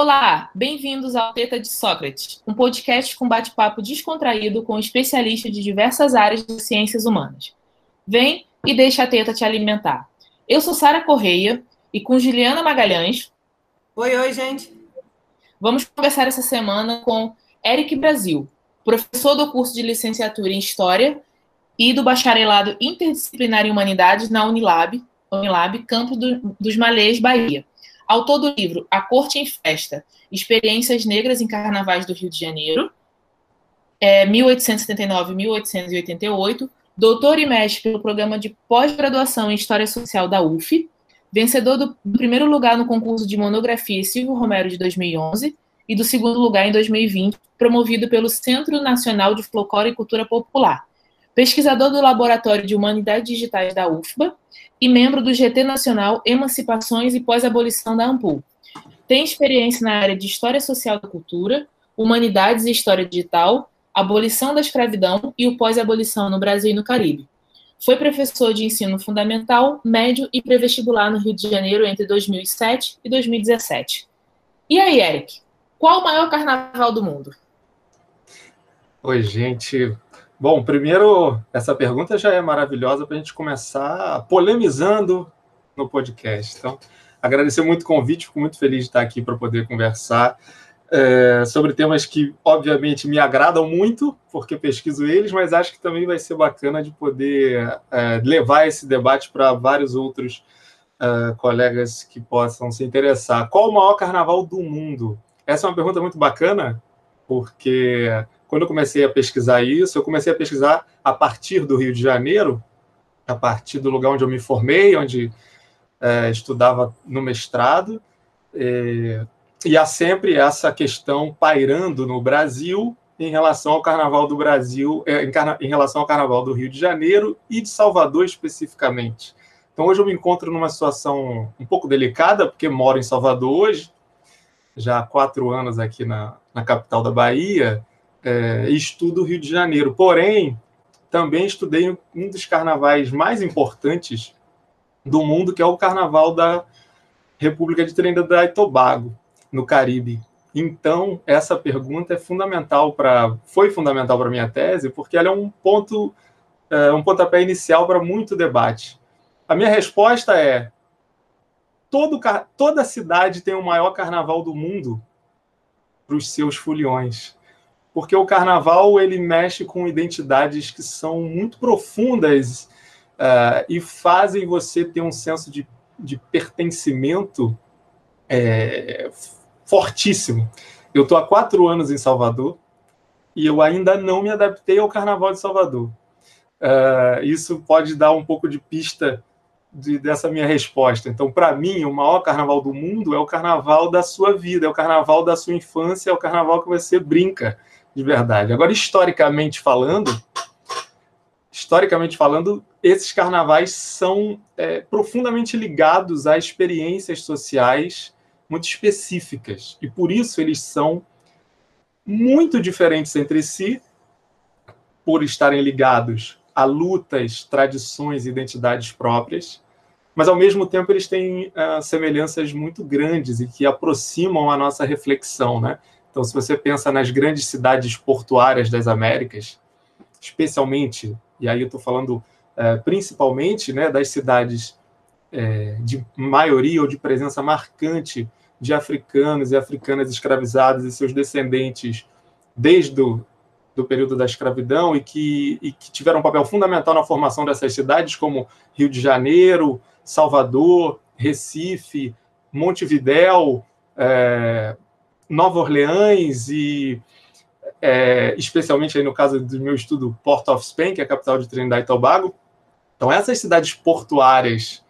Olá, bem-vindos ao Teta de Sócrates, um podcast com bate-papo descontraído com especialistas de diversas áreas das ciências humanas. Vem e deixa a teta te alimentar. Eu sou Sara Correia e com Juliana Magalhães. Oi, oi, gente. Vamos conversar essa semana com Eric Brasil, professor do curso de licenciatura em História e do bacharelado interdisciplinar em Humanidades na Unilab, Unilab Campo do, dos Malês, Bahia. Autor do livro A Corte em Festa, Experiências Negras em Carnavais do Rio de Janeiro, é, 1879-1888, doutor e mestre pelo programa de pós-graduação em História Social da UF, vencedor do, primeiro lugar no concurso de monografia Silvio Romero de 2011 e do segundo lugar em 2020, promovido pelo Centro Nacional de Folclore e Cultura Popular, pesquisador do Laboratório de Humanidades Digitais da UFBA e membro do GT Nacional Emancipações e Pós-Abolição da AMPUL. Tem experiência na área de História Social da Cultura, Humanidades e História Digital, Abolição da Escravidão e o Pós-Abolição no Brasil e no Caribe. Foi professor de ensino fundamental, médio e pré-vestibular no Rio de Janeiro entre 2007 e 2017. E aí, Eric, qual o maior carnaval do mundo? Oi, gente. Bom, primeiro, essa pergunta já é maravilhosa para a gente começar polemizando no podcast. Então, agradecer muito o convite, fico muito feliz de estar aqui para poder conversar é, sobre temas que, obviamente, me agradam muito, porque pesquiso eles, mas acho que também vai ser bacana de poder é, levar esse debate para vários outros é, colegas que possam se interessar. Qual o maior carnaval do mundo? Essa é uma pergunta muito bacana, porque quando eu comecei a pesquisar isso, eu comecei a pesquisar a partir do Rio de Janeiro, a partir do lugar onde eu me formei, onde é, estudava no mestrado, e, e há sempre essa questão pairando no Brasil em relação ao Carnaval do Brasil, é, em, em relação ao Carnaval do Rio de Janeiro e de Salvador especificamente. Então hoje eu me encontro numa situação um pouco delicada, porque moro em Salvador hoje, já há quatro anos aqui na, na capital da Bahia, é, estudo o Rio de Janeiro. Porém, também estudei um dos carnavais mais importantes do mundo, que é o Carnaval da República de Trinidad e Tobago, no Caribe. Então, essa pergunta é fundamental para, foi fundamental para minha tese, porque ela é um ponto, é, um pontapé inicial para muito debate. A minha resposta é: todo, toda cidade tem o maior carnaval do mundo para os seus foliões porque o carnaval ele mexe com identidades que são muito profundas uh, e fazem você ter um senso de, de pertencimento é, fortíssimo. Eu estou há quatro anos em Salvador e eu ainda não me adaptei ao carnaval de Salvador. Uh, isso pode dar um pouco de pista de, dessa minha resposta. Então, para mim, o maior carnaval do mundo é o carnaval da sua vida, é o carnaval da sua infância, é o carnaval que você brinca de verdade. Agora, historicamente falando, historicamente falando, esses carnavais são é, profundamente ligados a experiências sociais muito específicas e por isso eles são muito diferentes entre si, por estarem ligados a lutas, tradições identidades próprias, mas ao mesmo tempo eles têm uh, semelhanças muito grandes e que aproximam a nossa reflexão, né? Então, se você pensa nas grandes cidades portuárias das Américas, especialmente, e aí eu estou falando é, principalmente né, das cidades é, de maioria ou de presença marcante de africanos e africanas escravizados e seus descendentes desde o do período da escravidão e que, e que tiveram um papel fundamental na formação dessas cidades, como Rio de Janeiro, Salvador, Recife, Montevidéu, é, Nova Orleans e é, especialmente aí no caso do meu estudo Port of Spain, que é a capital de Trinidad e Tobago. Então essas cidades portuárias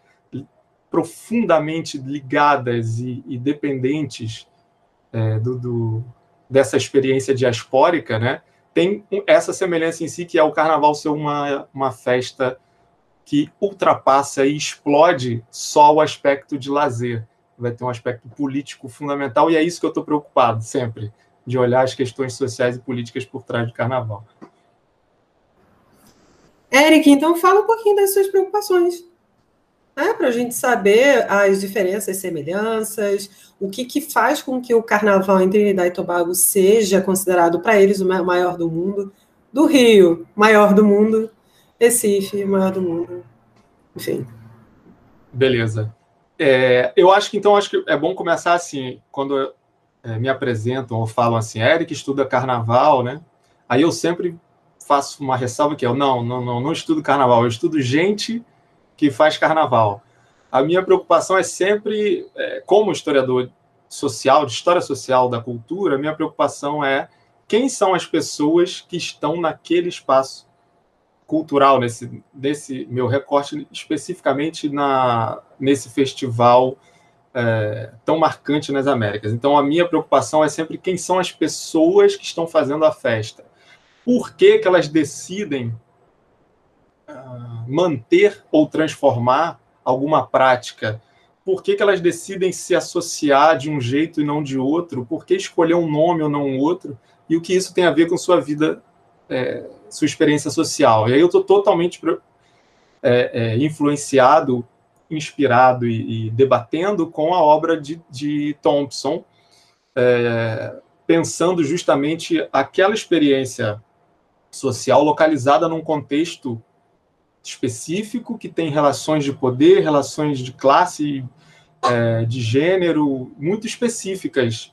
profundamente ligadas e, e dependentes é, do, do, dessa experiência diaspórica, né, tem essa semelhança em si que é o Carnaval ser uma, uma festa que ultrapassa e explode só o aspecto de lazer vai ter um aspecto político fundamental, e é isso que eu estou preocupado sempre, de olhar as questões sociais e políticas por trás do carnaval. Eric, então fala um pouquinho das suas preocupações. né, para a gente saber as diferenças, semelhanças, o que, que faz com que o carnaval em Trinidad e Tobago seja considerado para eles o maior do mundo, do Rio, maior do mundo, Recife, maior do mundo, enfim. Beleza. É, eu acho que então acho que é bom começar assim, quando é, me apresentam ou falam assim, Eric estuda carnaval, né? Aí eu sempre faço uma ressalva que é, não, não, não, não estudo carnaval, eu estudo gente que faz carnaval. A minha preocupação é sempre, é, como historiador social, de história social da cultura, a minha preocupação é quem são as pessoas que estão naquele espaço cultural, nesse, nesse meu recorte, especificamente na, nesse festival é, tão marcante nas Américas. Então, a minha preocupação é sempre quem são as pessoas que estão fazendo a festa. Por que, que elas decidem uh, manter ou transformar alguma prática? Por que, que elas decidem se associar de um jeito e não de outro? Por que escolher um nome ou não outro? E o que isso tem a ver com sua vida é, sua experiência social. E aí eu estou totalmente é, é, influenciado, inspirado e, e, debatendo com a obra de, de Thompson, é, pensando justamente aquela experiência social localizada num contexto específico que tem relações de poder, relações de classe, é, de gênero muito específicas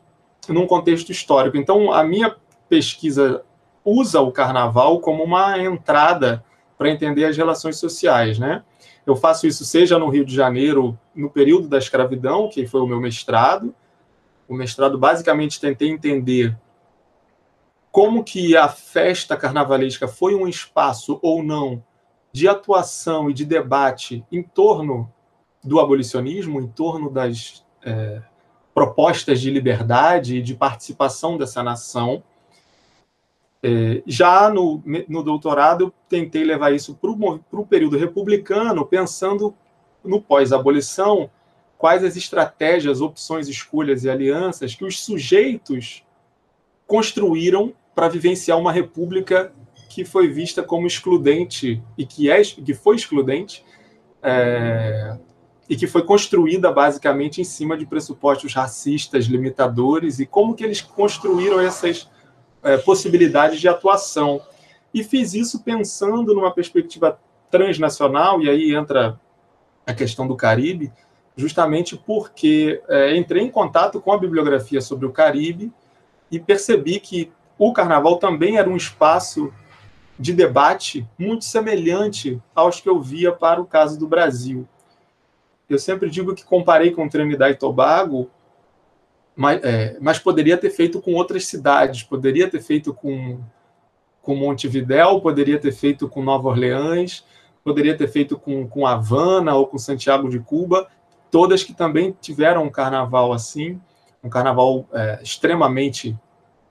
num contexto histórico. Então, a minha pesquisa usa o carnaval como uma entrada para entender as relações sociais, né? Eu faço isso seja no Rio de Janeiro, no período da escravidão, que foi o meu mestrado. O mestrado basicamente tentei entender como que a festa carnavalesca foi um espaço ou não de atuação e de debate em torno do abolicionismo, em torno das é, propostas de liberdade e de participação dessa nação é, já no, no doutorado, eu tentei levar isso para o período republicano, pensando no pós-abolição, quais as estratégias, opções, escolhas e alianças que os sujeitos construíram para vivenciar uma república que foi vista como excludente e que, é, que foi excludente é, e que foi construída basicamente em cima de pressupostos racistas, limitadores e como que eles construíram essas é, possibilidades de atuação. E fiz isso pensando numa perspectiva transnacional, e aí entra a questão do Caribe, justamente porque é, entrei em contato com a bibliografia sobre o Caribe e percebi que o carnaval também era um espaço de debate muito semelhante aos que eu via para o caso do Brasil. Eu sempre digo que comparei com Trinidad e Tobago mas, é, mas poderia ter feito com outras cidades, poderia ter feito com, com Montevidéu, poderia ter feito com Nova Orleans, poderia ter feito com, com Havana ou com Santiago de Cuba, todas que também tiveram um carnaval assim, um carnaval é, extremamente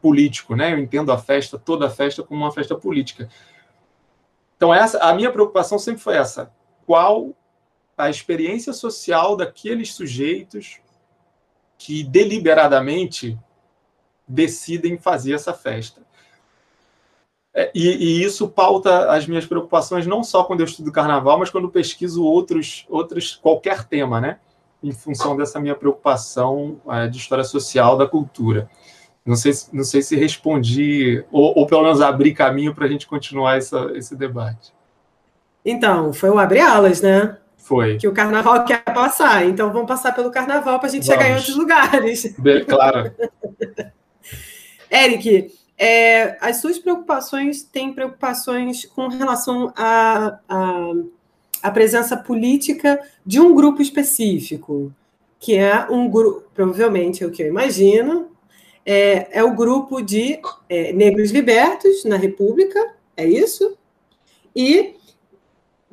político, né? Eu entendo a festa, toda a festa, como uma festa política. Então, essa, a minha preocupação sempre foi essa: qual a experiência social daqueles sujeitos que deliberadamente decidem fazer essa festa. É, e, e, isso pauta as minhas preocupações não só quando eu estudo carnaval, mas quando pesquiso outros, outros qualquer tema, né? Em função dessa minha preocupação é, de história social da cultura. Não sei, não sei se respondi, ou, ou pelo menos abri caminho para a gente continuar essa, esse debate. Então, foi o abrir alas, né? Foi. Que o carnaval quer passar. Então vamos passar pelo carnaval para a gente vamos. chegar em outros lugares. claro. Eric, é, as suas preocupações têm preocupações com relação à a, a, a, presença política de um grupo específico, que é um grupo, provavelmente é o que eu imagino, é, é o grupo de é, negros libertos na República, é isso? E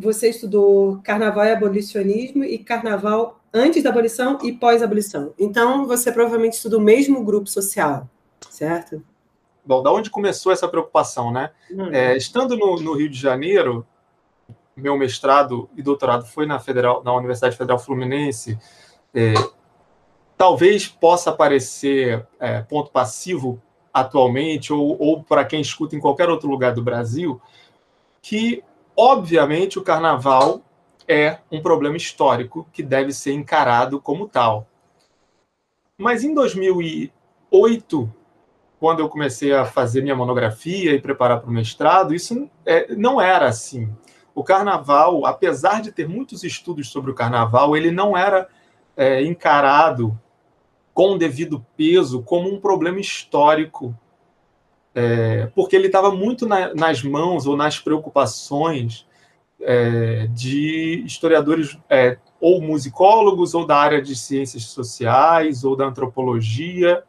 você estudou carnaval e abolicionismo e carnaval antes da abolição e pós-abolição. Então, você provavelmente estudou o mesmo grupo social, certo? Bom, da onde começou essa preocupação, né? Hum. É, estando no, no, Rio de Janeiro, meu mestrado e doutorado foi na, Federal, na Universidade Federal Fluminense. É, talvez possa parecer é, ponto passivo atualmente, ou, ou para quem escuta em qualquer outro lugar do Brasil, que obviamente, o carnaval é um problema histórico que deve ser encarado como tal. Mas em 2008, quando eu comecei a fazer minha monografia e preparar para o mestrado, isso é, não era assim. O carnaval, apesar de ter muitos estudos sobre o carnaval, ele não era é, encarado com o devido peso como um problema histórico, é, porque ele estava muito na, nas mãos ou nas preocupações é, de historiadores é, ou musicólogos ou da área de ciências sociais ou da antropologia,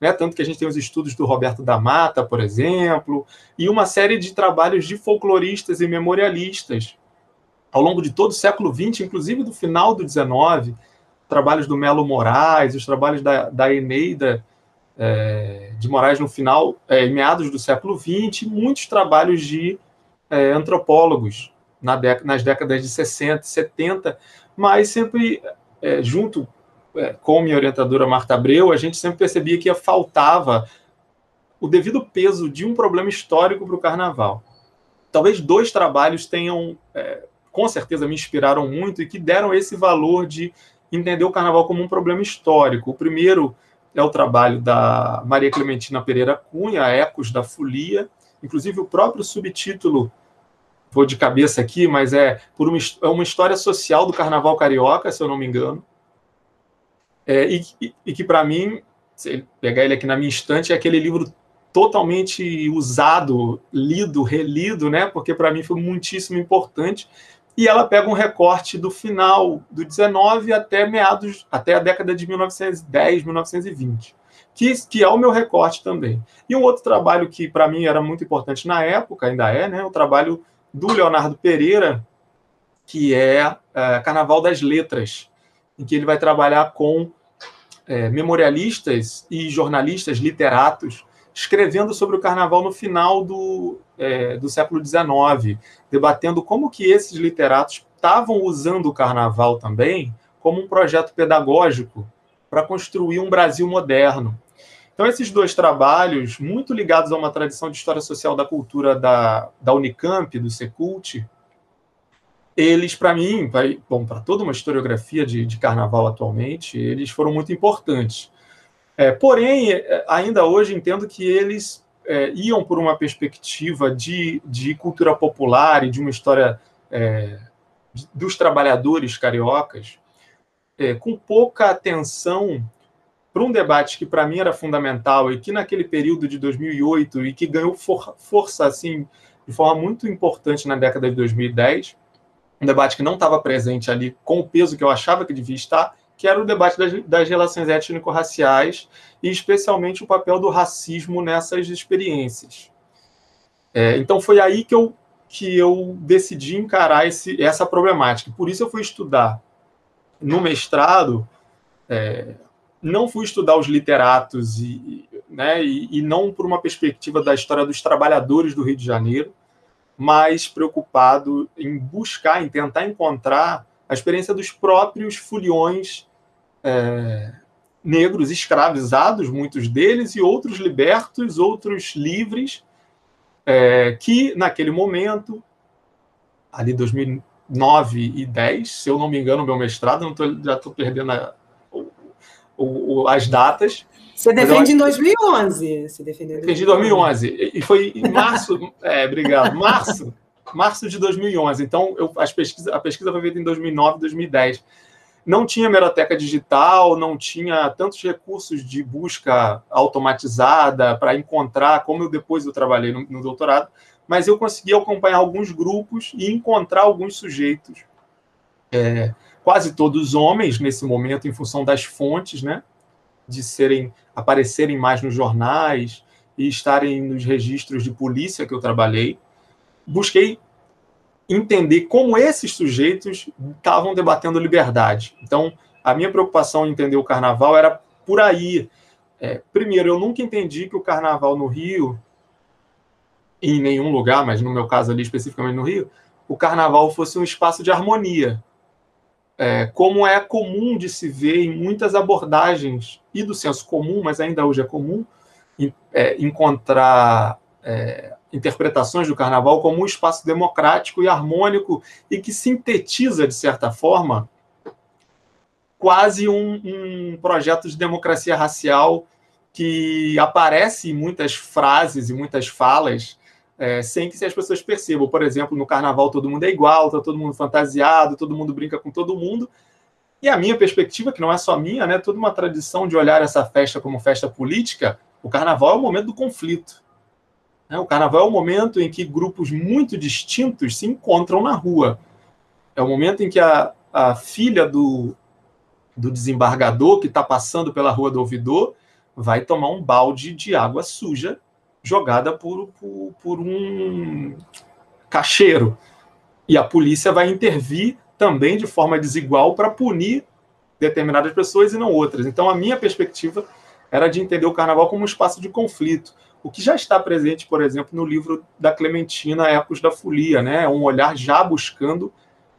né? tanto que a gente tem os estudos do Roberto da Mata, por exemplo, e uma série de trabalhos de folcloristas e memorialistas ao longo de todo o século XX, inclusive do final do XIX, trabalhos do Melo Moraes, os trabalhos da, da Eneida é, de Moraes no final, é, meados do século XX, muitos trabalhos de é, antropólogos na nas décadas de 60, 70, mas sempre é, junto é, com minha orientadora Marta Abreu, a gente sempre percebia que faltava o devido peso de um problema histórico para o carnaval. Talvez dois trabalhos tenham, é, com certeza, me inspiraram muito e que deram esse valor de entender o carnaval como um problema histórico. O primeiro é o trabalho da Maria Clementina Pereira Cunha, Ecos da Folia, inclusive o próprio subtítulo, vou de cabeça aqui, mas é por uma, é uma história social do carnaval carioca, se eu não me engano, é, e, e, que para mim, se pegar ele aqui na minha estante, é aquele livro totalmente usado, lido, relido, né? Porque para mim foi muitíssimo importante, e ela pega um recorte do final do 19 até meados, até a década de 1910, 1920, que, que é o meu recorte também. E um outro trabalho que para mim era muito importante na época, ainda é, né, o trabalho do Leonardo Pereira, que é, é Carnaval das Letras, em que ele vai trabalhar com é, memorialistas e jornalistas, literatos, escrevendo sobre o carnaval no final do, é, do século XIX, debatendo como que esses literatos estavam usando o carnaval também como um projeto pedagógico para construir um Brasil moderno. Então, esses dois trabalhos, muito ligados a uma tradição de história social da cultura da, da Unicamp, do Secult, eles, para mim, pra, bom, para toda uma historiografia de, de carnaval atualmente, eles foram muito importantes. É, porém, é, ainda hoje entendo que eles é, iam por uma perspectiva de, de cultura popular e de uma história é, dos trabalhadores cariocas, é, com pouca atenção para um debate que para mim era fundamental e que naquele período de 2008 e que ganhou for, força assim de forma muito importante na década de 2010, um debate que não estava presente ali com o peso que eu achava que devia estar, que era o debate das, das relações étnico-raciais e especialmente o papel do racismo nessas experiências. É, então foi aí que eu, que eu decidi encarar esse, essa problemática. Por isso eu fui estudar no mestrado, é, não fui estudar os literatos e, né, e, e não por uma perspectiva da história dos trabalhadores do Rio de Janeiro, mas preocupado em buscar, em tentar encontrar a experiência dos próprios foliões é, negros escravizados, muitos deles, e outros libertos, outros livres, é, que naquele momento, ali 2009 e 10, se eu não me engano, meu mestrado, não tô, já estou perdendo a, o, o, as datas. Você defende em 2011. Você defendeu em 2011. 2011. E foi em março, é, obrigado, março, março de 2011. Então, eu, as pesquisa, a pesquisa foi feita em 2009, 2010 não tinha hemeroteca digital, não tinha tantos recursos de busca automatizada para encontrar, como eu depois eu trabalhei no, no, doutorado, mas eu consegui acompanhar alguns grupos e encontrar alguns sujeitos, é, quase todos homens nesse momento, em função das fontes, né, de serem aparecerem mais nos jornais e estarem nos registros de polícia que eu trabalhei. Busquei entender como esses sujeitos estavam debatendo liberdade. Então, a minha preocupação em entender o carnaval era por aí. É, primeiro, eu nunca entendi que o carnaval no Rio, em nenhum lugar, mas no meu caso ali especificamente no Rio, o carnaval fosse um espaço de harmonia. É, como é comum de se ver em muitas abordagens, e do senso comum, mas ainda hoje é comum, é, encontrar é, interpretações do carnaval como um espaço democrático e harmônico e que sintetiza, de certa forma, quase um, um projeto de democracia racial que aparece em muitas frases e muitas falas é, sem que as pessoas percebam. Por exemplo, no carnaval todo mundo é igual, tá todo mundo fantasiado, todo mundo brinca com todo mundo. E a minha perspectiva, que não é só minha, né, toda uma tradição de olhar essa festa como festa política, o carnaval é o momento do conflito. Né? O carnaval é o momento em que grupos muito distintos se encontram na rua. É o momento em que a, a filha do, do desembargador que está passando pela rua do ouvidor vai tomar um balde de água suja jogada por, por, por um cacheiro. E a polícia vai intervir também de forma desigual para punir determinadas pessoas e não outras. Então, a minha perspectiva era de entender o carnaval como um espaço de conflito, o que já está presente, por exemplo, no livro da Clementina, Ecos da Folia, né? um olhar já buscando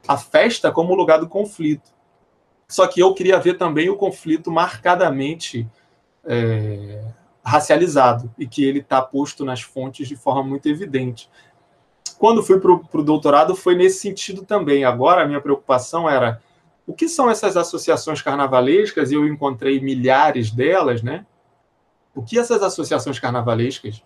a festa como lugar do conflito. Só que eu queria ver também o conflito marcadamente é, racializado e que ele está posto nas fontes de forma muito evidente. Quando fui para o doutorado, foi nesse sentido também. Agora, a minha preocupação era o que são essas associações carnavalescas, e eu encontrei milhares delas, né? O que essas associações carnavalescas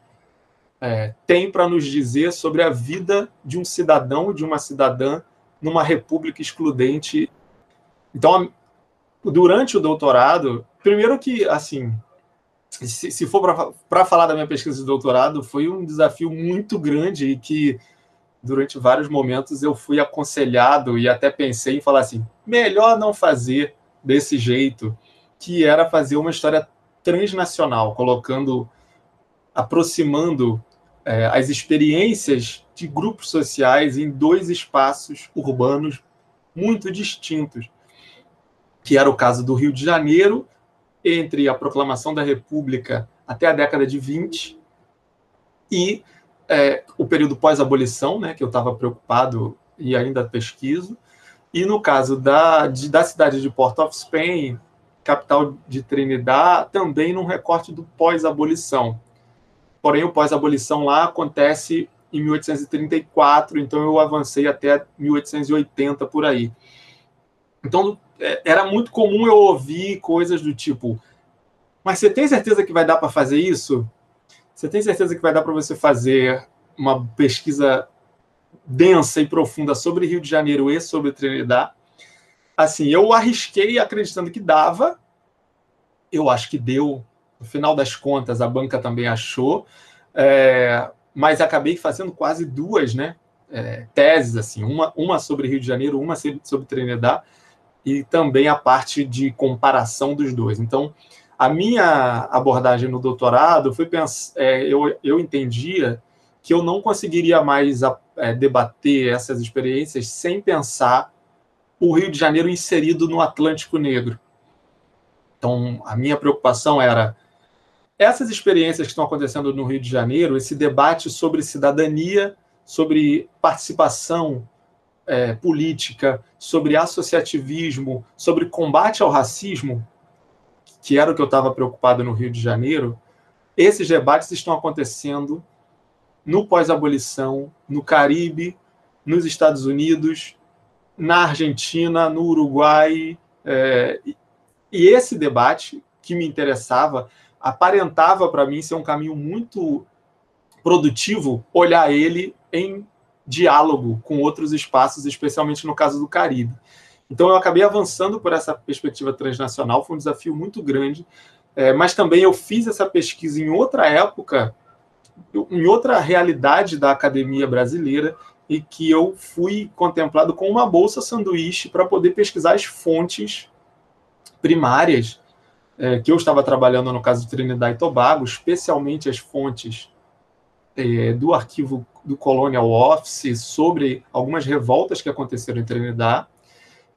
é, têm para nos dizer sobre a vida de um cidadão de uma cidadã numa república excludente? Então, durante o doutorado, primeiro que, assim, se, se for para falar da minha pesquisa de doutorado, foi um desafio muito grande e que durante vários momentos eu fui aconselhado e até pensei em falar assim: melhor não fazer desse jeito, que era fazer uma história transnacional, colocando, aproximando é, as experiências de grupos sociais em dois espaços urbanos muito distintos, que era o caso do Rio de Janeiro entre a proclamação da República até a década de 20 e é, o período pós-abolição, né, que eu estava preocupado e ainda pesquiso, e no caso da, de, da cidade de Port of Spain, capital de Trinidad, também num recorte do pós-abolição. Porém, o pós-abolição lá acontece em 1834, então eu avancei até 1880 por aí. Então, é, era muito comum eu ouvir coisas do tipo: Mas você tem certeza que vai dar para fazer isso? Você tem certeza que vai dar para você fazer uma pesquisa densa e profunda sobre Rio de Janeiro e sobre Trinidad? Assim, eu arrisquei acreditando que dava. Eu acho que deu. No final das contas, a banca também achou. É, mas acabei fazendo quase duas, né? É, teses assim, uma, uma sobre Rio de Janeiro, uma sobre Trinidad e também a parte de comparação dos dois. Então, a minha abordagem no doutorado foi pensar, é, eu, eu entendia que eu não conseguiria mais é, debater essas experiências sem pensar o Rio de Janeiro inserido no Atlântico Negro. Então, a minha preocupação era essas experiências que estão acontecendo no Rio de Janeiro, esse debate sobre cidadania, sobre participação é, política, sobre associativismo, sobre combate ao racismo, que era o que eu estava preocupado no Rio de Janeiro, esses debates estão acontecendo no pós-abolição, no Caribe, nos Estados Unidos, na Argentina, no Uruguai. É, e esse debate que me interessava aparentava para mim ser um caminho muito produtivo olhar ele em diálogo com outros espaços, especialmente no caso do Caribe. Então, eu acabei avançando por essa perspectiva transnacional, foi um desafio muito grande, é, mas também eu fiz essa pesquisa em outra época, em outra realidade da academia brasileira, e que eu fui contemplado com uma bolsa sanduíche para poder pesquisar as fontes primárias é, que eu estava trabalhando no caso de Trinidad e Tobago, especialmente as fontes é, do arquivo do Colonial Office sobre algumas revoltas que aconteceram em Trinidad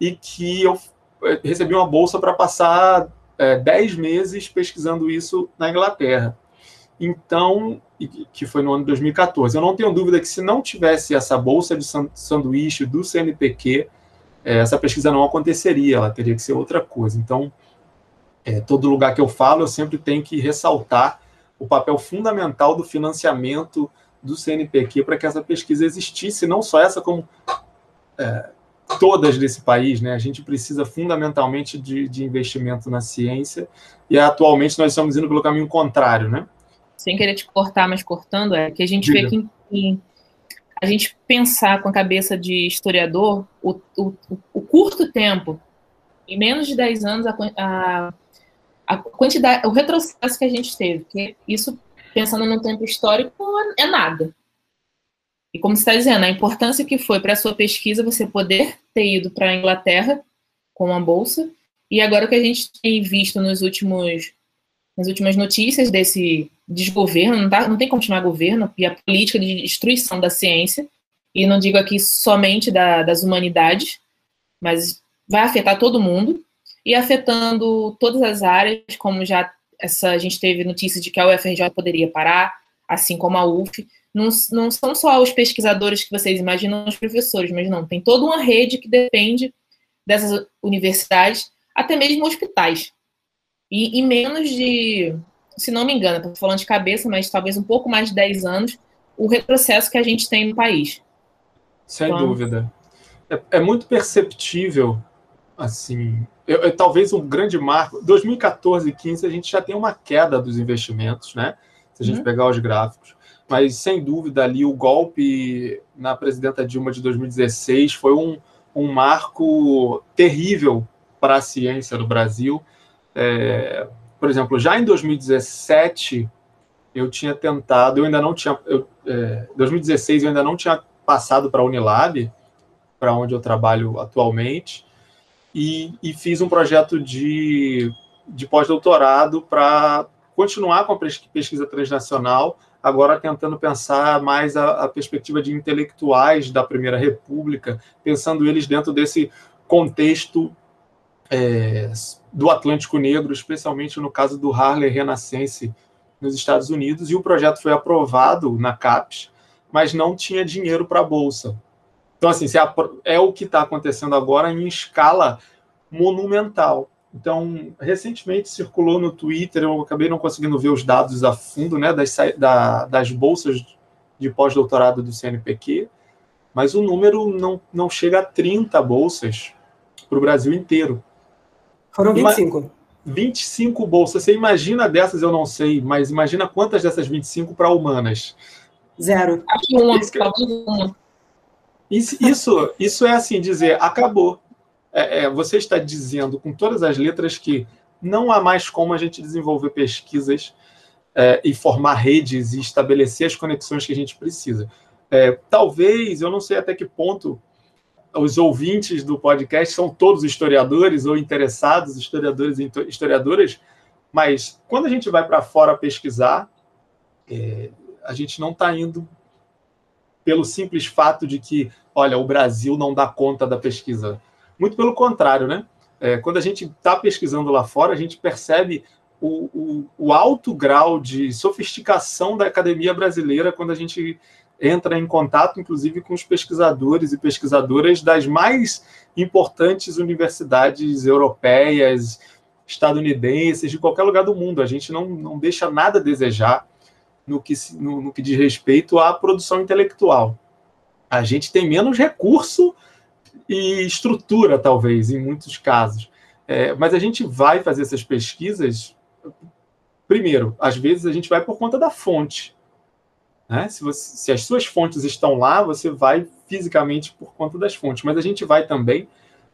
e que eu é, recebi uma bolsa para passar é, 10 meses pesquisando isso na Inglaterra. Então, que foi no ano de 2014. Eu não tenho dúvida que se não tivesse essa bolsa de sanduíche do CNPq, é, essa pesquisa não aconteceria, ela teria que ser outra coisa. Então, é, todo lugar que eu falo, eu sempre tenho que ressaltar o papel fundamental do financiamento do CNPq para que essa pesquisa existisse, não só essa, como é, todas desse país. Né? A gente precisa fundamentalmente de, de, investimento na ciência e atualmente nós estamos indo pelo caminho contrário. Né? Sem querer te cortar, mas cortando, é que a gente Diga. vê que em, a gente pensar com a cabeça de historiador o, o, o curto tempo, em menos de 10 anos, a, a, a, quantidade, o retrocesso que a gente teve, que isso, pensando no tempo histórico, é nada. E como você está dizendo, a importância que foi para a sua pesquisa você poder ter ido para a Inglaterra com uma bolsa, e agora o que a gente tem visto nos últimos, nas últimas notícias desse desgoverno, não, tá, não tem como continuar governo, e a política de destruição da ciência, e não digo aqui somente da, das humanidades, mas vai afetar todo mundo, e afetando todas as áreas, como já essa, a gente teve notícia de que a UFRJ poderia parar, assim como a UF. Não, não são só os pesquisadores que vocês imaginam, os professores, mas não, tem toda uma rede que depende dessas universidades, até mesmo hospitais. E em menos de se não me engano, estou falando de cabeça, mas talvez um pouco mais de 10 anos, o retrocesso que a gente tem no país. Sem então, dúvida. É, é, muito perceptível, assim, eu, eu, talvez um grande marco. 2014 e 15 a gente já tem uma queda dos investimentos, né? Se a gente uhum. pegar os gráficos. Mas, sem dúvida, ali o golpe na presidenta Dilma de 2016 foi um, um marco terrível para a ciência no Brasil. É, por exemplo, já em 2017 eu tinha tentado, eu ainda não tinha, eu, é, 2016 eu ainda não tinha passado para a Unilab, para onde eu trabalho atualmente, e, e fiz um projeto de, de pós-doutorado para continuar com a pesquisa transnacional, agora tentando pensar mais a, a, perspectiva de intelectuais da Primeira República, pensando eles dentro desse contexto é, do Atlântico Negro, especialmente no caso do Harley Renascense nos Estados Unidos, e o projeto foi aprovado na CAPES, mas não tinha dinheiro para a Bolsa. Então, assim, é o que está acontecendo agora em escala monumental. Então, recentemente circulou no Twitter, eu acabei não conseguindo ver os dados a fundo, né, das, da, das bolsas de pós-doutorado do CNPq, mas o número não, não chega a 30 bolsas para o Brasil inteiro. Foram 25. 25 bolsas. Você imagina dessas, eu não sei, mas imagina quantas dessas 25 para humanas? Zero. Uma, talvez uma. Isso, isso, isso é assim dizer, acabou. É, é, você está dizendo com todas as letras que não há mais como a gente desenvolver pesquisas é, e formar redes e estabelecer as conexões que a gente precisa. É, talvez, eu não sei até que ponto os ouvintes do podcast são todos historiadores ou interessados, historiadores e historiadoras, mas quando a gente vai para fora pesquisar, é, a gente não está indo pelo simples fato de que, olha, o Brasil não dá conta da pesquisa. Muito pelo contrário, né? É, quando a gente está pesquisando lá fora, a gente percebe o, o, o alto grau de sofisticação da academia brasileira quando a gente entra em contato, inclusive, com os pesquisadores e pesquisadoras das mais importantes universidades europeias, estadunidenses, de qualquer lugar do mundo. A gente não, não deixa nada a desejar no que, no, no que diz respeito à produção intelectual. A gente tem menos recurso e estrutura, talvez, em muitos casos. É, mas a gente vai fazer essas pesquisas. Primeiro, às vezes a gente vai por conta da fonte. Né? Se, você, se as suas fontes estão lá, você vai fisicamente por conta das fontes, mas a gente vai também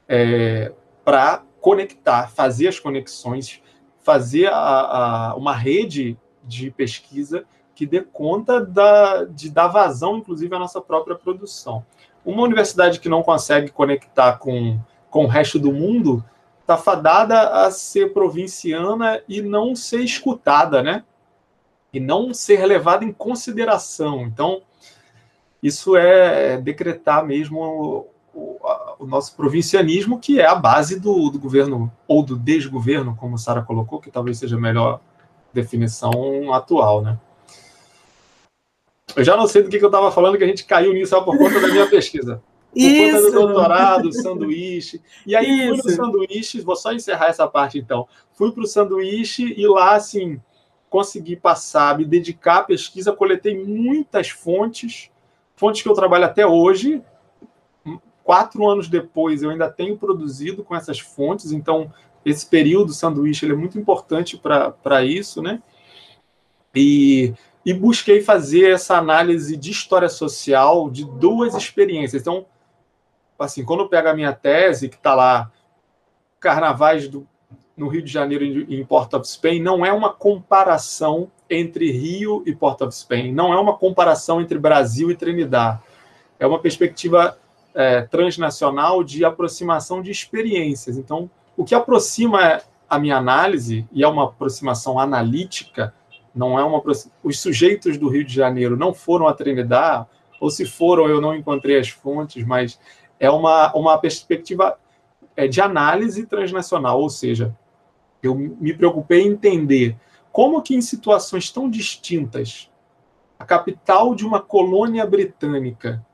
é, para conectar, fazer as conexões, fazer a, a, uma rede de pesquisa que dê conta da, de dar vazão, inclusive, à nossa própria produção. Uma universidade que não consegue conectar com, com o resto do mundo está fadada a ser provinciana e não ser escutada, né? E não ser levado em consideração. Então, isso é decretar mesmo o, o nosso provincianismo, que é a base do, do governo, ou do desgoverno, como Sara colocou, que talvez seja a melhor definição atual, né? Eu já não sei do que, que eu estava falando, que a gente caiu nisso por conta da minha pesquisa. Por Isso. conta do doutorado, sanduíche. E aí Isso. fui no sanduíche, vou só encerrar essa parte então. Fui para o sanduíche e lá, assim, consegui passar, me dedicar à pesquisa, coletei muitas fontes, fontes que eu trabalho até hoje. Quatro anos depois, eu ainda tenho produzido com essas fontes, então esse período sanduíche é muito importante para isso, né? E, e busquei fazer essa análise de história social de duas experiências. Então, assim, quando eu pego a minha tese, que está lá, Carnavais do, no Rio de Janeiro e em Port of Spain, não é uma comparação entre Rio e Port of Spain, não é uma comparação entre Brasil e Trinidad. É uma perspectiva é, transnacional de aproximação de experiências. Então, o que aproxima a minha análise, e é uma aproximação analítica, não é uma os sujeitos do Rio de Janeiro não foram a Trinidad, ou se foram eu não encontrei as fontes, mas é uma, uma perspectiva é, de análise transnacional, ou seja, eu me preocupei em entender como que em situações tão distintas, a capital de uma colônia britânica,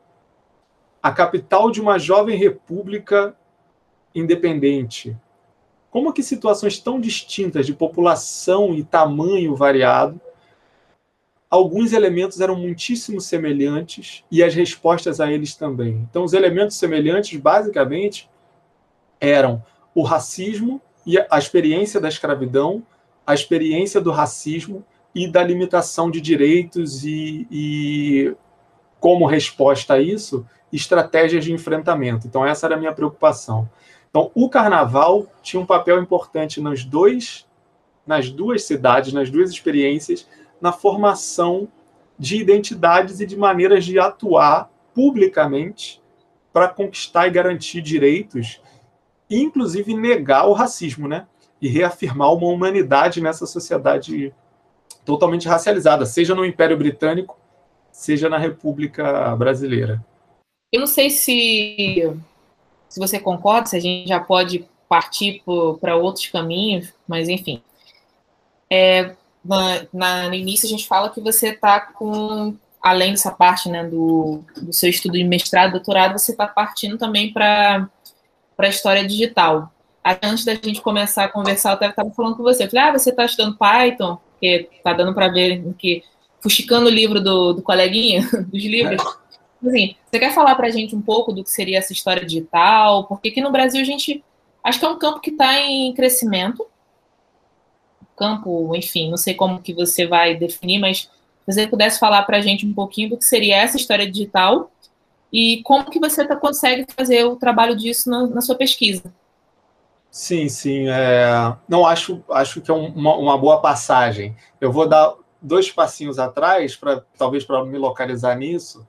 a capital de uma jovem república independente, como que situações tão distintas de população e tamanho variado, alguns elementos eram muitíssimo semelhantes e as respostas a eles também. Então, os elementos semelhantes, basicamente, eram o racismo e a experiência da escravidão, a experiência do racismo e da limitação de direitos e, e como resposta a isso, estratégias de enfrentamento. Então, essa era a minha preocupação. Então, o carnaval tinha um papel importante nas, dois, nas duas cidades, nas duas experiências, na formação de identidades e de maneiras de atuar publicamente para conquistar e garantir direitos inclusive, negar o racismo, né? E reafirmar uma humanidade nessa sociedade totalmente racializada, seja no Império Britânico, seja na República Brasileira. Eu não sei se, se você concorda, se a gente já pode partir para outros caminhos, mas enfim. É, na, na, no início a gente fala que você está com, além dessa parte né, do, do seu estudo de mestrado, doutorado, você está partindo também para para a história digital. Antes da gente começar a conversar, eu estava falando com você. Eu falei, ah, você está estudando Python? Porque está dando para ver que fuxicando o livro do, do coleguinha, dos livros. Assim, você quer falar para a gente um pouco do que seria essa história digital? Porque aqui no Brasil a gente acho que é um campo que está em crescimento. Campo, enfim, não sei como que você vai definir, mas se você pudesse falar para a gente um pouquinho do que seria essa história digital e como que você tá, consegue fazer o trabalho disso na, na sua pesquisa. Sim, sim. É... Não acho, acho que é uma, uma boa passagem. Eu vou dar dois passinhos atrás para talvez para me localizar nisso.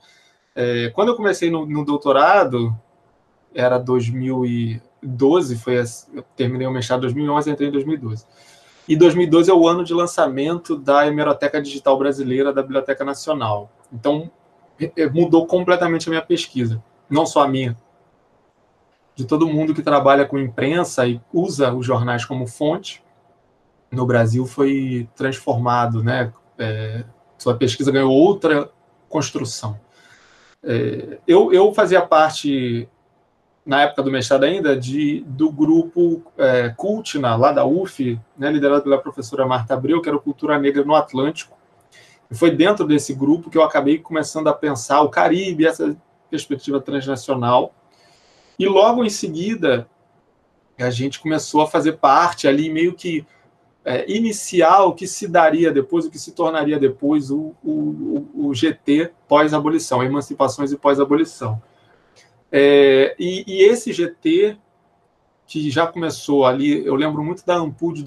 É, quando eu comecei no, no, doutorado era 2012, foi eu terminei o mestrado em 2011, entrei em 2012. E 2012 é o ano de lançamento da Hemeroteca Digital Brasileira da Biblioteca Nacional. Então mudou completamente a minha pesquisa, não só a minha, de todo mundo que trabalha com imprensa e usa os jornais como fonte no Brasil foi transformado, né? É, sua pesquisa ganhou outra construção. É, eu, eu fazia parte na época do mestrado ainda de do grupo é, Cultina lá da UF, né, liderado pela professora Marta Abreu, que era o Cultura Negra no Atlântico e foi dentro desse grupo que eu acabei começando a pensar o Caribe, essa perspectiva transnacional. E logo em seguida, a gente começou a fazer parte ali, meio que é, iniciar o que se daria depois, o que se tornaria depois o, o, o GT pós-abolição, emancipações e pós-abolição. É, e, e, esse GT, que já começou ali, eu lembro muito da Ampul de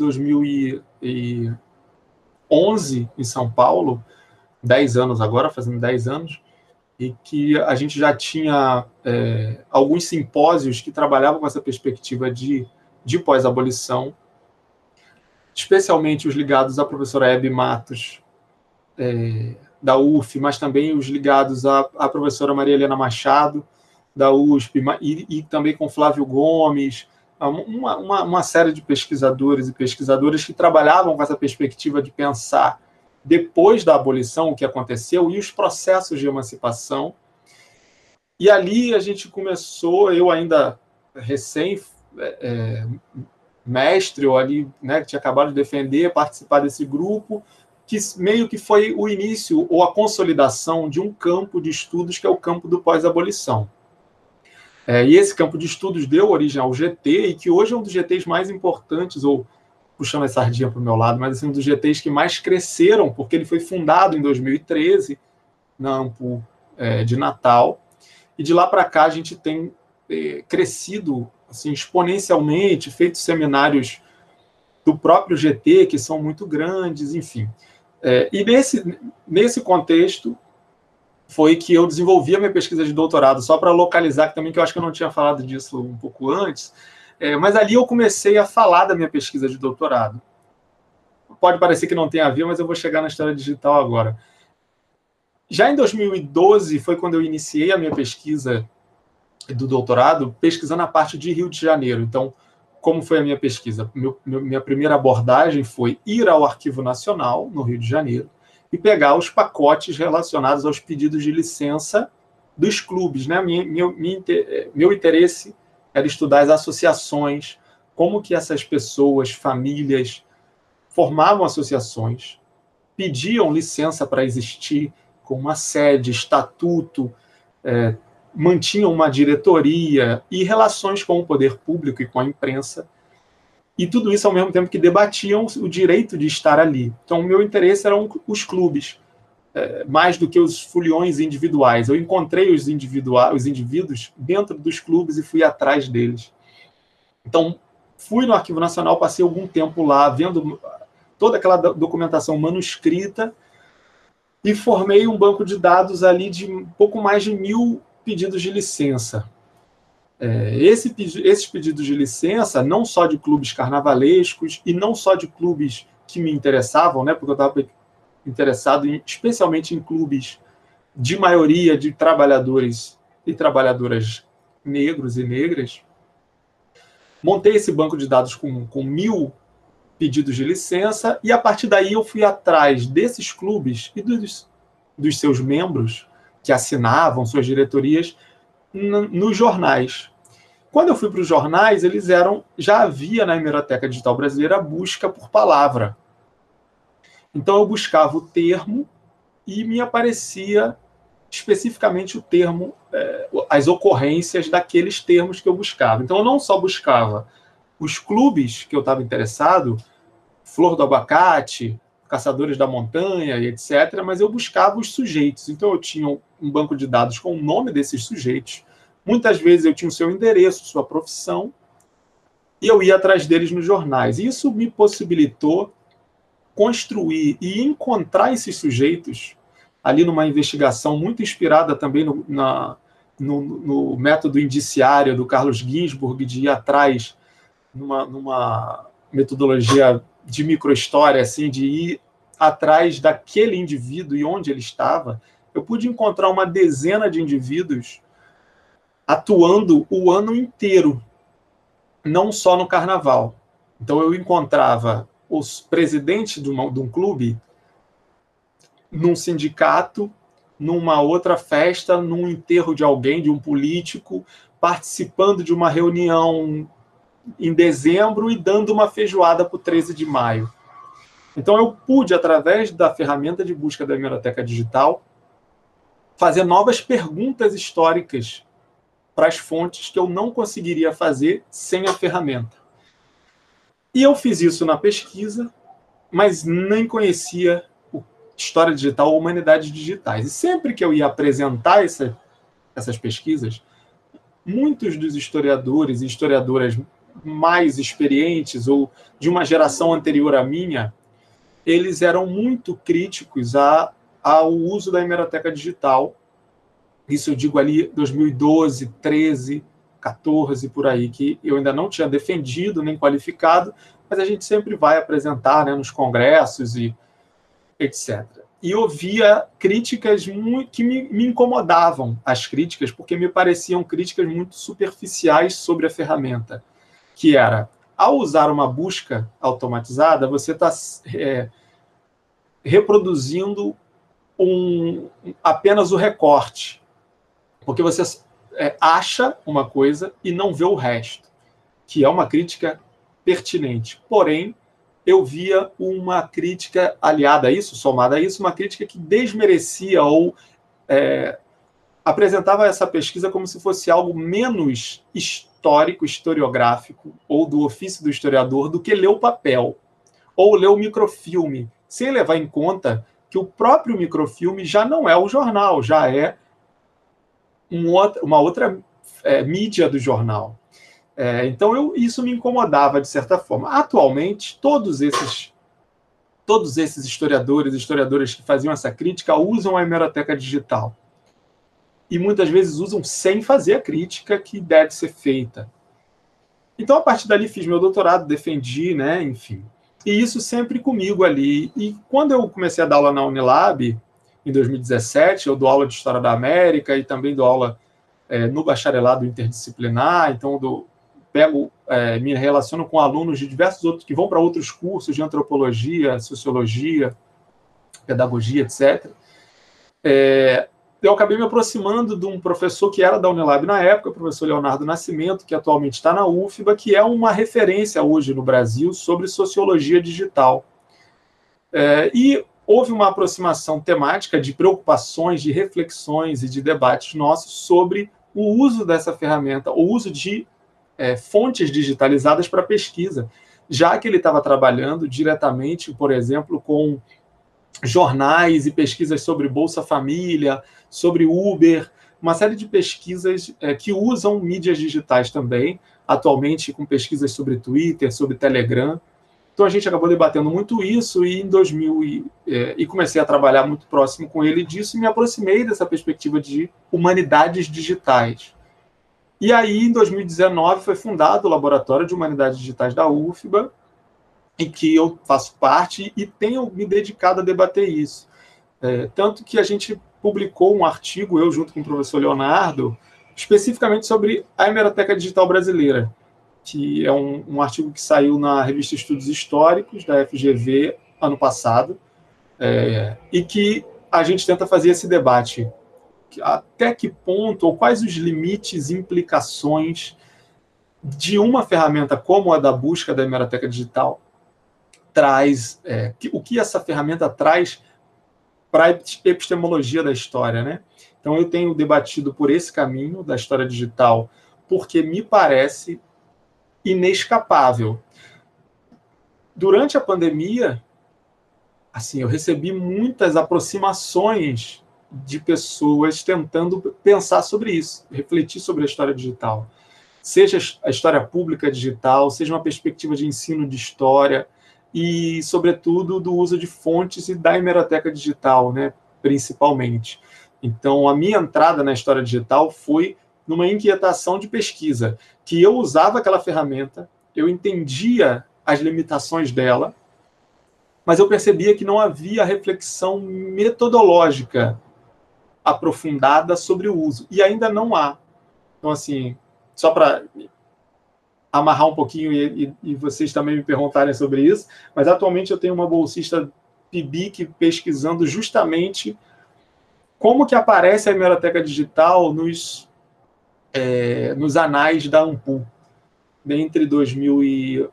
2011 em São Paulo, 10 anos agora, fazendo 10 anos, e que a gente já tinha é, alguns simpósios que trabalhavam com essa perspectiva de, de pós-abolição, especialmente os ligados à professora Hebe Matos, é, da UF, mas também os ligados à, à professora Maria Helena Machado, da USP, e, e também com Flávio Gomes, uma, uma, uma série de pesquisadores e pesquisadoras que trabalhavam com essa perspectiva de pensar depois da abolição, o que aconteceu, e os processos de emancipação. E ali a gente começou, eu ainda recém é, é, mestre, ou ali, né, que tinha acabado de defender, participar desse grupo, que meio que foi o início ou a consolidação de um campo de estudos que é o campo do pós-abolição. É, e esse campo de estudos deu origem ao GT, e que hoje é um dos GTs mais importantes, ou puxando a sardinha para o meu lado, mas assim, um dos GTs que mais cresceram, porque ele foi fundado em 2013, na AMPU é, de Natal, e de lá para cá a gente tem é, crescido assim, exponencialmente, feito seminários do próprio GT, que são muito grandes, enfim. É, e nesse, nesse contexto, foi que eu desenvolvi a minha pesquisa de doutorado, só para localizar, também que eu acho que eu não tinha falado disso um pouco antes, é, mas ali eu comecei a falar da minha pesquisa de doutorado. Pode parecer que não tem a ver, mas eu vou chegar na história digital agora. Já em 2012 foi quando eu iniciei a minha pesquisa do doutorado, pesquisando a parte de Rio de Janeiro. Então, como foi a minha pesquisa? Meu, minha primeira abordagem foi ir ao Arquivo Nacional, no Rio de Janeiro, e pegar os pacotes relacionados aos pedidos de licença dos clubes. Né? Minha, minha, meu interesse era estudar as associações, como que essas pessoas, famílias, formavam associações, pediam licença para existir, com uma sede, estatuto, é, mantinham uma diretoria e relações com o poder público e com a imprensa, e tudo isso ao mesmo tempo que debatiam o direito de estar ali. Então, o meu interesse eram os clubes, é, mais do que os foliões individuais. Eu encontrei os, individuais, os indivíduos dentro dos clubes e fui atrás deles. Então, fui no Arquivo Nacional, passei algum tempo lá, vendo toda aquela documentação manuscrita e formei um banco de dados ali de pouco mais de mil pedidos de licença. É, esse, esses pedidos de licença, não só de clubes carnavalescos e não só de clubes que me interessavam, né, porque eu estava interessado em, especialmente em clubes de maioria de trabalhadores e trabalhadoras negros e negras. Montei esse banco de dados com, com mil pedidos de licença e a partir daí eu fui atrás desses clubes e dos, dos seus membros que assinavam suas diretorias nos jornais. Quando eu fui para os jornais, eles eram. Já havia na Hemeroteca Digital Brasileira a busca por palavra. Então eu buscava o termo e me aparecia especificamente o termo, é, as ocorrências daqueles termos que eu buscava. Então eu não só buscava os clubes que eu estava interessado, Flor do Abacate, Caçadores da Montanha e etc., mas eu buscava os sujeitos. Então eu tinha um banco de dados com o nome desses sujeitos, Muitas vezes eu tinha o seu endereço, sua profissão, e eu ia atrás deles nos jornais. Isso me possibilitou construir e encontrar esses sujeitos ali numa investigação muito inspirada também no, na, no, no método indiciário do Carlos Ginsburg, de ir atrás numa, numa metodologia de microhistória, assim, de ir atrás daquele indivíduo e onde ele estava, eu pude encontrar uma dezena de indivíduos atuando o ano inteiro, não só no carnaval. Então eu encontrava os presidentes de, uma, de um clube num sindicato, numa outra festa, num enterro de alguém, de um político, participando de uma reunião em dezembro e dando uma feijoada para o 13 de maio. Então eu pude, através da ferramenta de busca da biblioteca digital, fazer novas perguntas históricas para as fontes que eu não conseguiria fazer sem a ferramenta. E eu fiz isso na pesquisa, mas nem conhecia História Digital ou Humanidades Digitais. E sempre que eu ia apresentar essa, essas pesquisas, muitos dos historiadores e historiadoras mais experientes ou de uma geração anterior à minha, eles eram muito críticos a, ao uso da hemeroteca digital isso eu digo ali 2012, 13, 14, por aí, que eu ainda não tinha defendido nem qualificado, mas a gente sempre vai apresentar né, nos congressos e etc. E ouvia críticas muito, que me, me incomodavam, as críticas, porque me pareciam críticas muito superficiais sobre a ferramenta, que era, ao usar uma busca automatizada, você está é, reproduzindo um, apenas o recorte porque você é, acha uma coisa e não vê o resto, que é uma crítica pertinente. Porém, eu via uma crítica aliada a isso, somada a isso, uma crítica que desmerecia ou é, apresentava essa pesquisa como se fosse algo menos histórico, historiográfico, ou do ofício do historiador, do que ler o papel, ou ler o microfilme, sem levar em conta que o próprio microfilme já não é o jornal, já é um outra, uma outra é, mídia do jornal. É, então eu, isso me incomodava de certa forma. Atualmente, todos esses todos esses historiadores e historiadoras que faziam essa crítica usam a hemeroteca digital. E muitas vezes usam sem fazer a crítica que deve ser feita. Então, a partir dali, fiz meu doutorado, defendi, né, enfim. E isso sempre comigo ali. E quando eu comecei a dar aula na Unilab, em 2017, eu dou aula de História da América e também dou aula é, no bacharelado interdisciplinar, então do, pego, é, me relaciono com alunos de diversos outros que vão para outros cursos de antropologia, sociologia, pedagogia, etc. É, eu acabei me aproximando de um professor que era da Unilab na época, o professor Leonardo Nascimento, que atualmente está na UFBA, que é uma referência hoje no Brasil sobre sociologia digital. É, e houve uma aproximação temática de preocupações, de reflexões e de debates nossos sobre o uso dessa ferramenta, o uso de é, fontes digitalizadas para pesquisa, já que ele estava trabalhando diretamente, por exemplo, com jornais e pesquisas sobre Bolsa Família, sobre Uber, uma série de pesquisas é, que usam mídias digitais também, atualmente com pesquisas sobre Twitter, sobre Telegram. Então a gente acabou debatendo muito isso e em 2000 e, é, e comecei a trabalhar muito próximo com ele disso e me aproximei dessa perspectiva de humanidades digitais. E aí, em 2019, foi fundado o Laboratório de Humanidades Digitais da UFBA, em que eu faço parte e tenho me dedicado a debater isso. É, tanto que a gente publicou um artigo, eu junto com o professor Leonardo, especificamente sobre a hemeroteca digital brasileira, que é um, um artigo que saiu na revista Estudos Históricos, da FGV, ano passado, é, e que a gente tenta fazer esse debate até que ponto, ou quais os limites e implicações de uma ferramenta como a da busca da hemeroteca digital traz, é, o que essa ferramenta traz para a epistemologia da história, né? Então eu tenho debatido por esse caminho da história digital, porque me parece inescapável. Durante a pandemia, assim, eu recebi muitas aproximações de pessoas tentando pensar sobre isso, refletir sobre a história digital. Seja a história pública digital, seja uma perspectiva de ensino de história e, sobretudo, do uso de fontes e da hemeroteca digital, né, principalmente. Então, a minha entrada na história digital foi numa inquietação de pesquisa, que eu usava aquela ferramenta, eu entendia as limitações dela, mas eu percebia que não havia reflexão metodológica aprofundada sobre o uso. E ainda não há. Então, assim, só para amarrar um pouquinho e, e, e, vocês também me perguntarem sobre isso, mas atualmente eu tenho uma bolsista PIBIC pesquisando justamente como que aparece a hemeroteca digital nos, é, nos anais da Ampul entre 2011,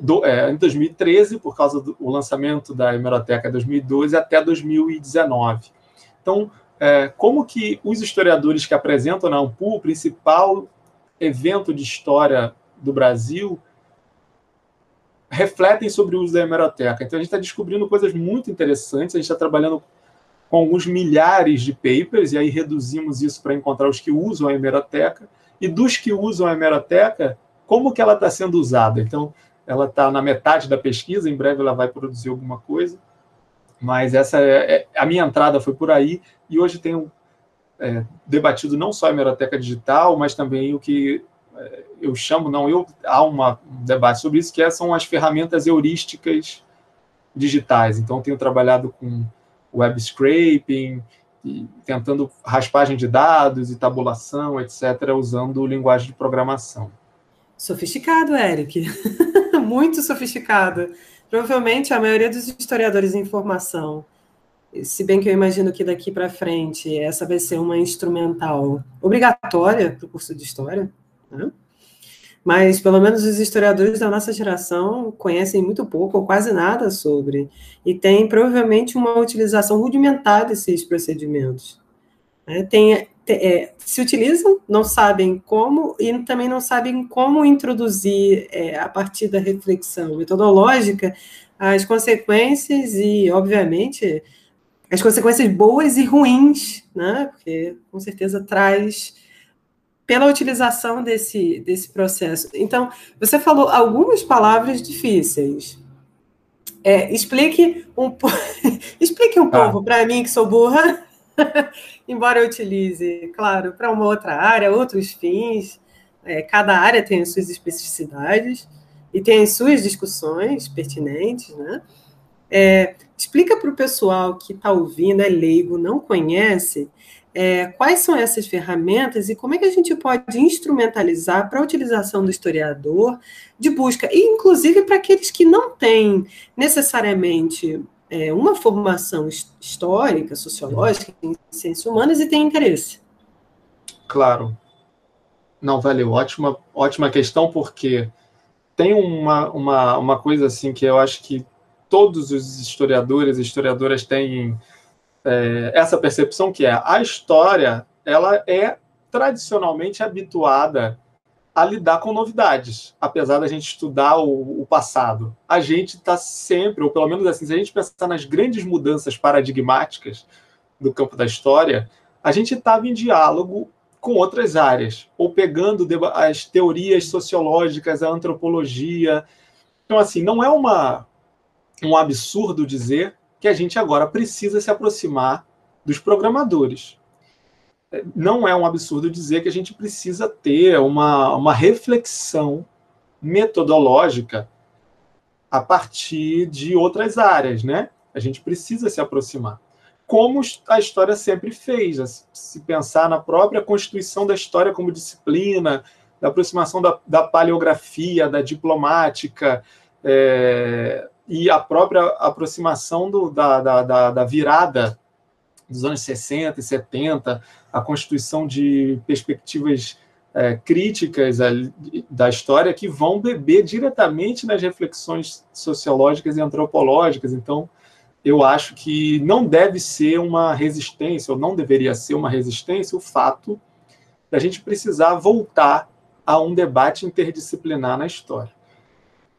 do, é, em 2013, por causa do lançamento da hemeroteca 2012, até 2019. Então, é, como que os historiadores que apresentam na AMPU, o principal evento de história do Brasil, refletem sobre o uso da hemeroteca. Então, a gente está descobrindo coisas muito interessantes, a gente está trabalhando com alguns milhares de papers, e aí reduzimos isso para encontrar os que usam a hemeroteca, e dos que usam a hemeroteca, como que ela está sendo usada. Então, ela está na metade da pesquisa, em breve ela vai produzir alguma coisa, mas essa é, é, a minha entrada foi por aí e hoje tenho é, debatido não só a hemeroteca digital, mas também o que é, eu chamo, não eu, há uma, um debate sobre isso, que é, são as ferramentas heurísticas digitais. Então, tenho trabalhado com web scraping, tentando raspagem de dados e tabulação, etc., usando linguagem de programação. Sofisticado, Eric. Muito sofisticado. Provavelmente a maioria dos historiadores em formação, se bem que eu imagino que daqui para frente essa vai ser uma instrumental obrigatória para o curso de História, né? Mas pelo menos os historiadores da nossa geração conhecem muito pouco ou quase nada sobre, e tem provavelmente uma utilização rudimentar desses procedimentos. É, tem, é, se utilizam, não sabem como, e também não sabem como introduzir, é, a partir da reflexão metodológica, as consequências e, obviamente, as consequências boas e ruins, né? porque com certeza traz pela utilização desse, desse processo. Então, você falou algumas palavras difíceis. É, explique um, explique um ah. pouco para mim, que sou burra, embora eu utilize, claro, para uma outra área, outros fins. É, cada área tem as suas especificidades e tem as suas discussões pertinentes, né? É, explica para o pessoal que está ouvindo, é leigo, não conhece, é, quais são essas ferramentas e como é que a gente pode instrumentalizar para a utilização do historiador de busca, e inclusive para aqueles que não têm necessariamente é, uma formação histórica, sociológica, em ciências humanas e têm interesse. Claro. Não, valeu. Ótima, ótima questão, porque tem uma, uma, uma coisa assim que eu acho que todos os historiadores e historiadoras têm é, essa percepção que é a história ela é tradicionalmente habituada a lidar com novidades, apesar da gente estudar o, o passado. A gente está sempre, ou pelo menos assim, se a gente pensar nas grandes mudanças paradigmáticas do campo da história, a gente estava em diálogo com outras áreas, ou pegando as teorias sociológicas, a antropologia. Então, assim, não é uma, um absurdo dizer que a gente agora precisa se aproximar dos programadores. Não é um absurdo dizer que a gente precisa ter uma, uma reflexão metodológica a partir de outras áreas, né? A gente precisa se aproximar. Como a história sempre fez, se pensar na própria constituição da história como disciplina, da aproximação da, da paleografia, da diplomática, é, e a própria aproximação do, da, da, da, da virada dos anos 60 e 70, a constituição de perspectivas é, críticas da história que vão beber diretamente nas reflexões sociológicas e antropológicas. Então, eu acho que não deve ser uma resistência, ou não deveria ser uma resistência, o fato da gente precisar voltar a um debate interdisciplinar na história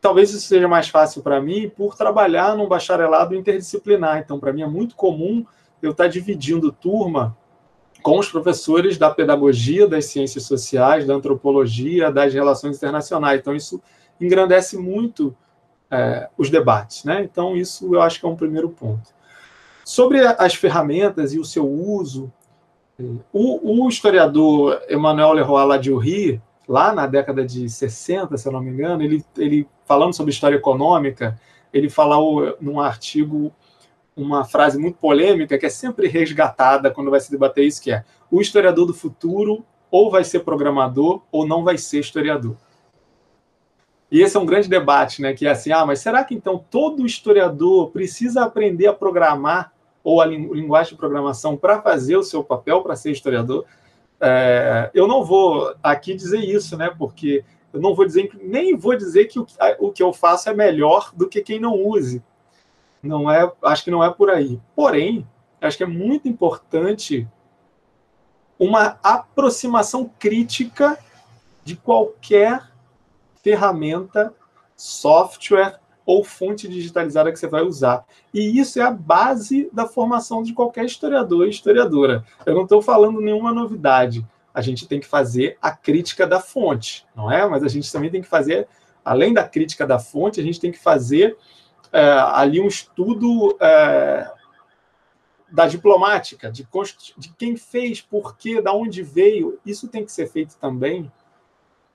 talvez isso seja mais fácil para mim por trabalhar num bacharelado interdisciplinar. Então, para mim é muito comum eu estar tá dividindo turma com os professores da pedagogia, das ciências sociais, da antropologia, das relações internacionais. Então, isso engrandece muito é, os debates. Né? Então, isso eu acho que é um primeiro ponto. Sobre as ferramentas e o seu uso, o, o historiador Emmanuel Leroy Ladurie, lá na década de 60, se eu não me engano, ele, ele falando sobre história econômica, ele falou num artigo uma frase muito polêmica que é sempre resgatada quando vai se debater isso, que é o historiador do futuro ou vai ser programador ou não vai ser historiador. E esse é um grande debate, né? Que é assim, ah, mas será que então todo historiador precisa aprender a programar ou a linguagem de programação para fazer o seu papel, para ser historiador? É, eu não vou aqui dizer isso, né? Porque eu não vou dizer, nem vou dizer que o, o que eu faço é melhor do que quem não use. Não é, acho que não é por aí. Porém, acho que é muito importante uma aproximação crítica de qualquer ferramenta, software ou fonte digitalizada que você vai usar. E isso é a base da formação de qualquer historiador e historiadora. Eu não estou falando nenhuma novidade. A gente tem que fazer a crítica da fonte, não é? Mas a gente também tem que fazer, além da crítica da fonte, a gente tem que fazer é, ali um estudo é, da diplomática, de, de quem fez, por quê, da onde veio. Isso tem que ser feito também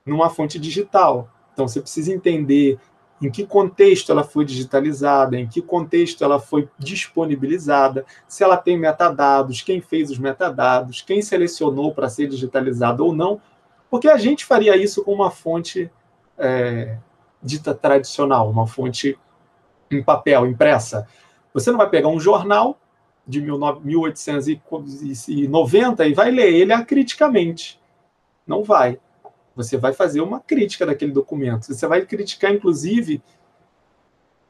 numa fonte digital. Então, você precisa entender em que contexto ela foi digitalizada, em que contexto ela foi disponibilizada, se ela tem metadados, quem fez os metadados, quem selecionou para ser digitalizada ou não, porque a gente faria isso com uma fonte é, dita tradicional, uma fonte em papel, impressa. Você não vai pegar um jornal de 1890 e vai ler ele acriticamente. Não vai. Você vai fazer uma crítica daquele documento. Você vai criticar, inclusive,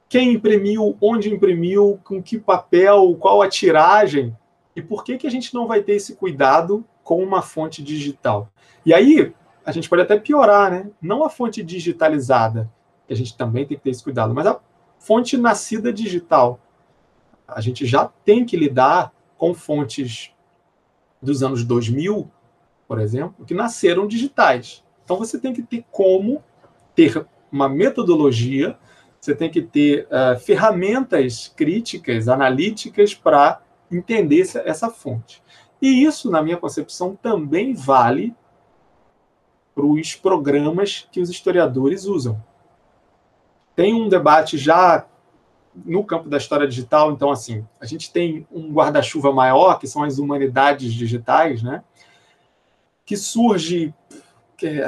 quem imprimiu, onde imprimiu, com que papel, qual a tiragem. E por que, que a gente não vai ter esse cuidado com uma fonte digital? E aí, a gente pode até piorar, né? Não a fonte digitalizada, que a gente também tem que ter esse cuidado, mas a fonte nascida digital. A gente já tem que lidar com fontes dos anos 2000, por exemplo, que nasceram digitais. Então você tem que ter como ter uma metodologia, você tem que ter uh, ferramentas críticas, analíticas para entender essa, essa fonte. E isso, na minha concepção, também vale para os programas que os historiadores usam. Tem um debate já no campo da história digital, então, assim, a gente tem um guarda-chuva maior, que são as humanidades digitais, né? Que surge que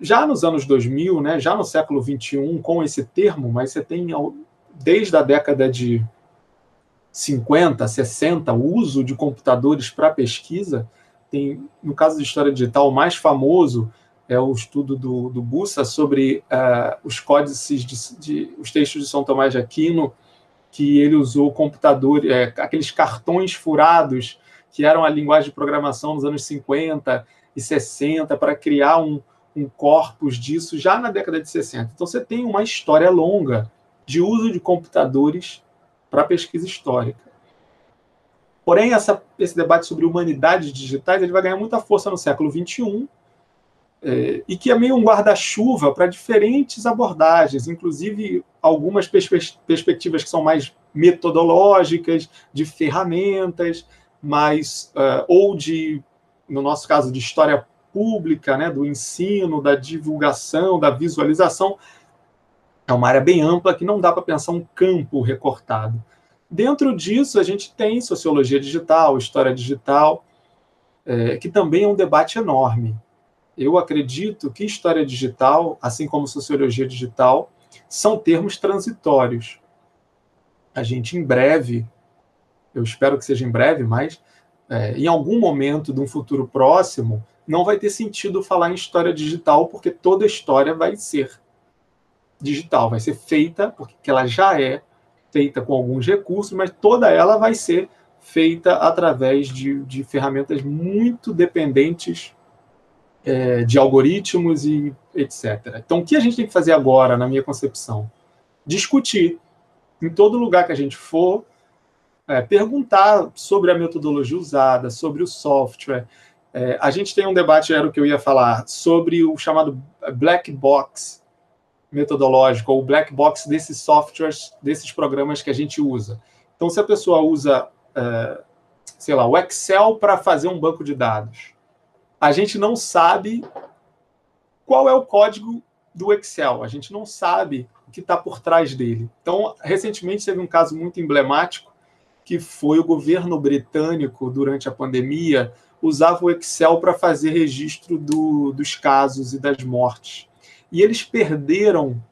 já nos anos 2000, né? Já no século 21, com esse termo, mas você tem desde a década de 50, 60, o uso de computadores para pesquisa. Tem, no caso da história digital, o mais famoso é o estudo do, do Bussa sobre uh, os códices, de, de, os textos de São Tomás de Aquino, que ele usou computador, é, aqueles cartões furados, que eram a linguagem de programação nos anos 50 e 60, para criar um, um corpus disso já na década de 60. Então você tem uma história longa de uso de computadores para pesquisa histórica. Porém, essa, esse debate sobre humanidades digitais ele vai ganhar muita força no século XXI, é, e que é meio um guarda-chuva para diferentes abordagens, inclusive algumas perspe perspectivas que são mais metodológicas, de ferramentas, mais uh, ou de, no nosso caso, de história pública, né, do ensino, da divulgação, da visualização. É uma área bem ampla que não dá para pensar um campo recortado. Dentro disso, a gente tem sociologia digital, história digital, é, que também é um debate enorme eu acredito que história digital, assim como sociologia digital, são termos transitórios. A gente, em breve, eu espero que seja em breve, mas é, em algum momento de um futuro próximo, não vai ter sentido falar em história digital, porque toda história vai ser digital, vai ser feita, porque ela já é feita com alguns recursos, mas toda ela vai ser feita através de, de ferramentas muito dependentes é, de algoritmos e etc. Então, o que a gente tem que fazer agora, na minha concepção? Discutir em todo lugar que a gente for, é, perguntar sobre a metodologia usada, sobre o software. É, a gente tem um debate, era o que eu ia falar, sobre o chamado black box metodológico, ou black box desses softwares, desses programas que a gente usa. Então, se a pessoa usa, é, sei lá, o Excel para fazer um banco de dados, a gente não sabe qual é o código do Excel, a gente não sabe o que está por trás dele. Então, recentemente teve um caso muito emblemático, que foi o governo britânico, durante a pandemia, usava o Excel para fazer registro do, dos casos e das mortes. E eles perderam,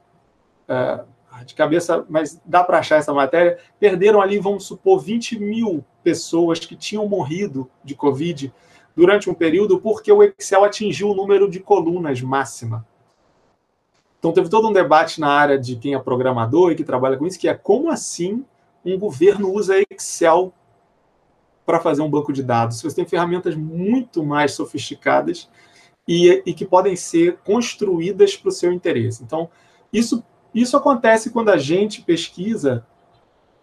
uh, de cabeça, mas dá para achar essa matéria, perderam ali, vamos supor, 20 mil pessoas que tinham morrido de Covid durante um período porque o Excel atingiu o número de colunas máxima. Então teve todo um debate na área de quem é programador e que trabalha com isso, que é como assim um governo usa Excel para fazer um banco de dados? Você tem ferramentas muito mais sofisticadas e, e que podem ser construídas para o seu interesse. Então, isso, isso acontece quando a gente pesquisa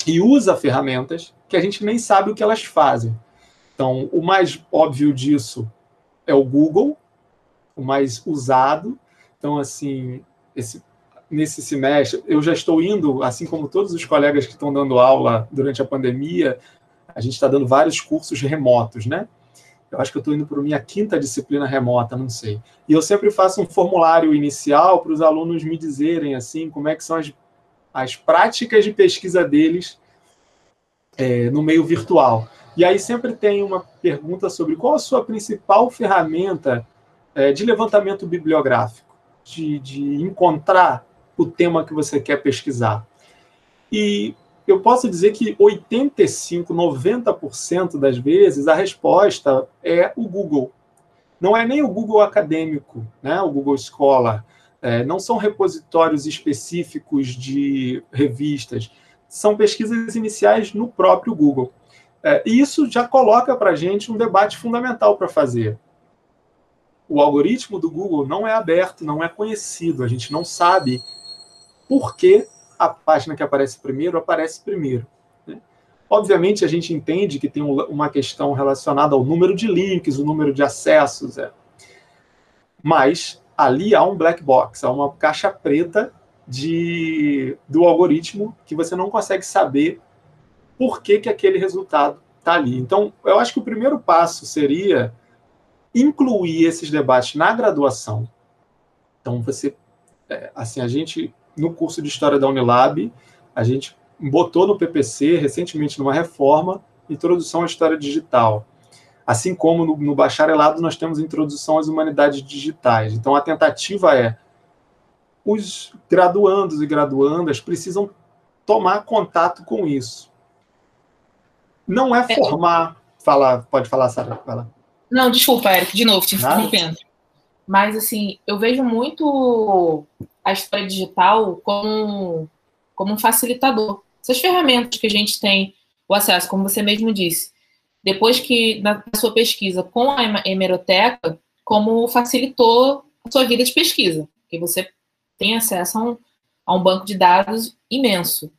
e usa ferramentas que a gente nem sabe o que elas fazem. Então, o mais óbvio disso é o Google, o mais usado. Então, assim, esse, nesse semestre, eu já estou indo, assim como todos os colegas que estão dando aula durante a pandemia, a gente está dando vários cursos remotos, né? Eu acho que eu estou indo para minha quinta disciplina remota, não sei. E eu sempre faço um formulário inicial para os alunos me dizerem, assim, como é que são as, as práticas de pesquisa deles é, no meio virtual. E aí sempre tem uma pergunta sobre qual a sua principal ferramenta é, de levantamento bibliográfico, de, de encontrar o tema que você quer pesquisar. E eu posso dizer que 85, 90% das vezes a resposta é o Google. não é nem o Google acadêmico, né, o Google Scholar, é, não são repositórios específicos de revistas, são pesquisas iniciais no próprio Google. É, e isso já coloca para a gente um debate fundamental para fazer. O algoritmo do Google não é aberto, não é conhecido, a gente não sabe por que a página que aparece primeiro aparece primeiro. Né? Obviamente, a gente entende que tem uma questão relacionada ao número de links, o número de acessos, é. mas ali há um black box, há uma caixa preta de, do algoritmo que você não consegue saber por que, que aquele resultado está ali. Então, eu acho que o primeiro passo seria incluir esses debates na graduação. Então, você, é, assim, a gente, no curso de História da Unilab, a gente botou no PPC, recentemente, numa reforma, Introdução à História Digital. Assim como no, no bacharelado nós temos Introdução às Humanidades Digitais. Então, a tentativa é os graduandos e graduandas precisam tomar contato com isso. Não é, é formar. Fala, pode falar, Sara. Fala. Não, desculpa, Eric, de novo, te interrompendo. Mas, assim, eu vejo muito a história digital como, como um facilitador. Essas ferramentas que a gente tem o acesso, como você mesmo disse, depois que, na sua pesquisa com a hemeroteca, como facilitou a sua vida de pesquisa. Que você tem acesso a um, a um banco de dados imenso.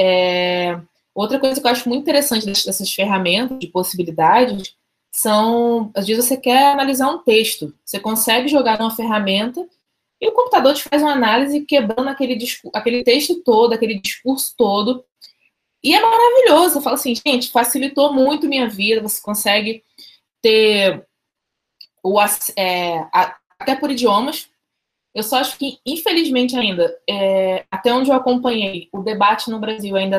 É, outra coisa que eu acho muito interessante dessas ferramentas de possibilidades são, às vezes você quer analisar um texto, você consegue jogar numa ferramenta e o computador te faz uma análise quebrando aquele, aquele texto todo, aquele discurso todo, e é maravilhoso. Eu falo assim, gente, facilitou muito minha vida, você consegue ter o, é, até por idiomas, eu só acho que, infelizmente, ainda, é, até onde eu acompanhei, o debate no Brasil ainda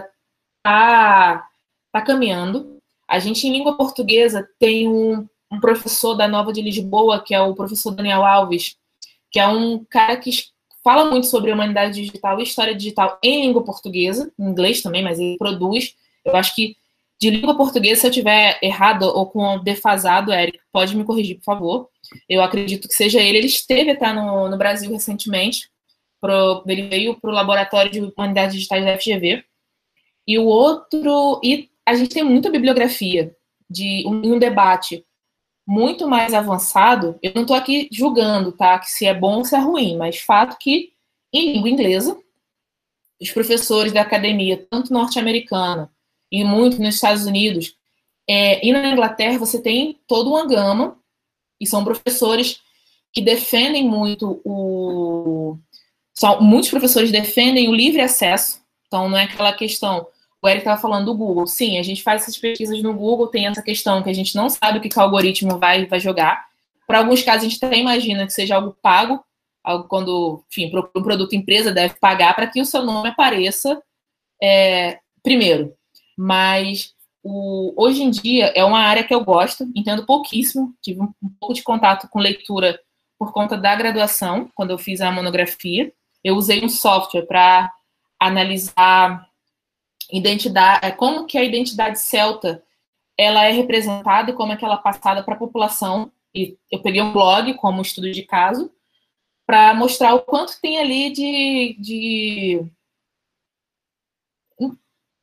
está tá caminhando. A gente, em língua portuguesa, tem um, um, professor da Nova de Lisboa, que é o professor Daniel Alves, que é um cara que fala muito sobre humanidade digital e história digital em língua portuguesa, em inglês também, mas ele produz. Eu acho que de língua portuguesa, se eu tiver errado ou com defasado, Eric, pode me corrigir, por favor. Eu acredito que seja ele. Ele esteve até no, no Brasil recentemente. Pro, ele veio para o Laboratório de Humanidades Digitais da FGV. E o outro. E a gente tem muita bibliografia de um, um debate muito mais avançado. Eu não estou aqui julgando, tá? Que se é bom ou se é ruim, mas fato que em língua inglesa, os professores da academia, tanto norte-americana e muito nos Estados Unidos. É, e na Inglaterra você tem toda uma gama, e são professores que defendem muito o. São, muitos professores defendem o livre acesso, então não é aquela questão. O Eric estava falando do Google. Sim, a gente faz essas pesquisas no Google, tem essa questão que a gente não sabe o que, que o algoritmo vai, vai jogar. Para alguns casos, a gente até imagina que seja algo pago, algo quando, enfim, um produto empresa deve pagar para que o seu nome apareça é, primeiro mas o, hoje em dia é uma área que eu gosto, entendo pouquíssimo, tive um, um pouco de contato com leitura por conta da graduação, quando eu fiz a monografia. Eu usei um software para analisar identidade, como que a identidade celta ela é representada e como é que ela é passada para a população. E eu peguei um blog como estudo de caso para mostrar o quanto tem ali de, de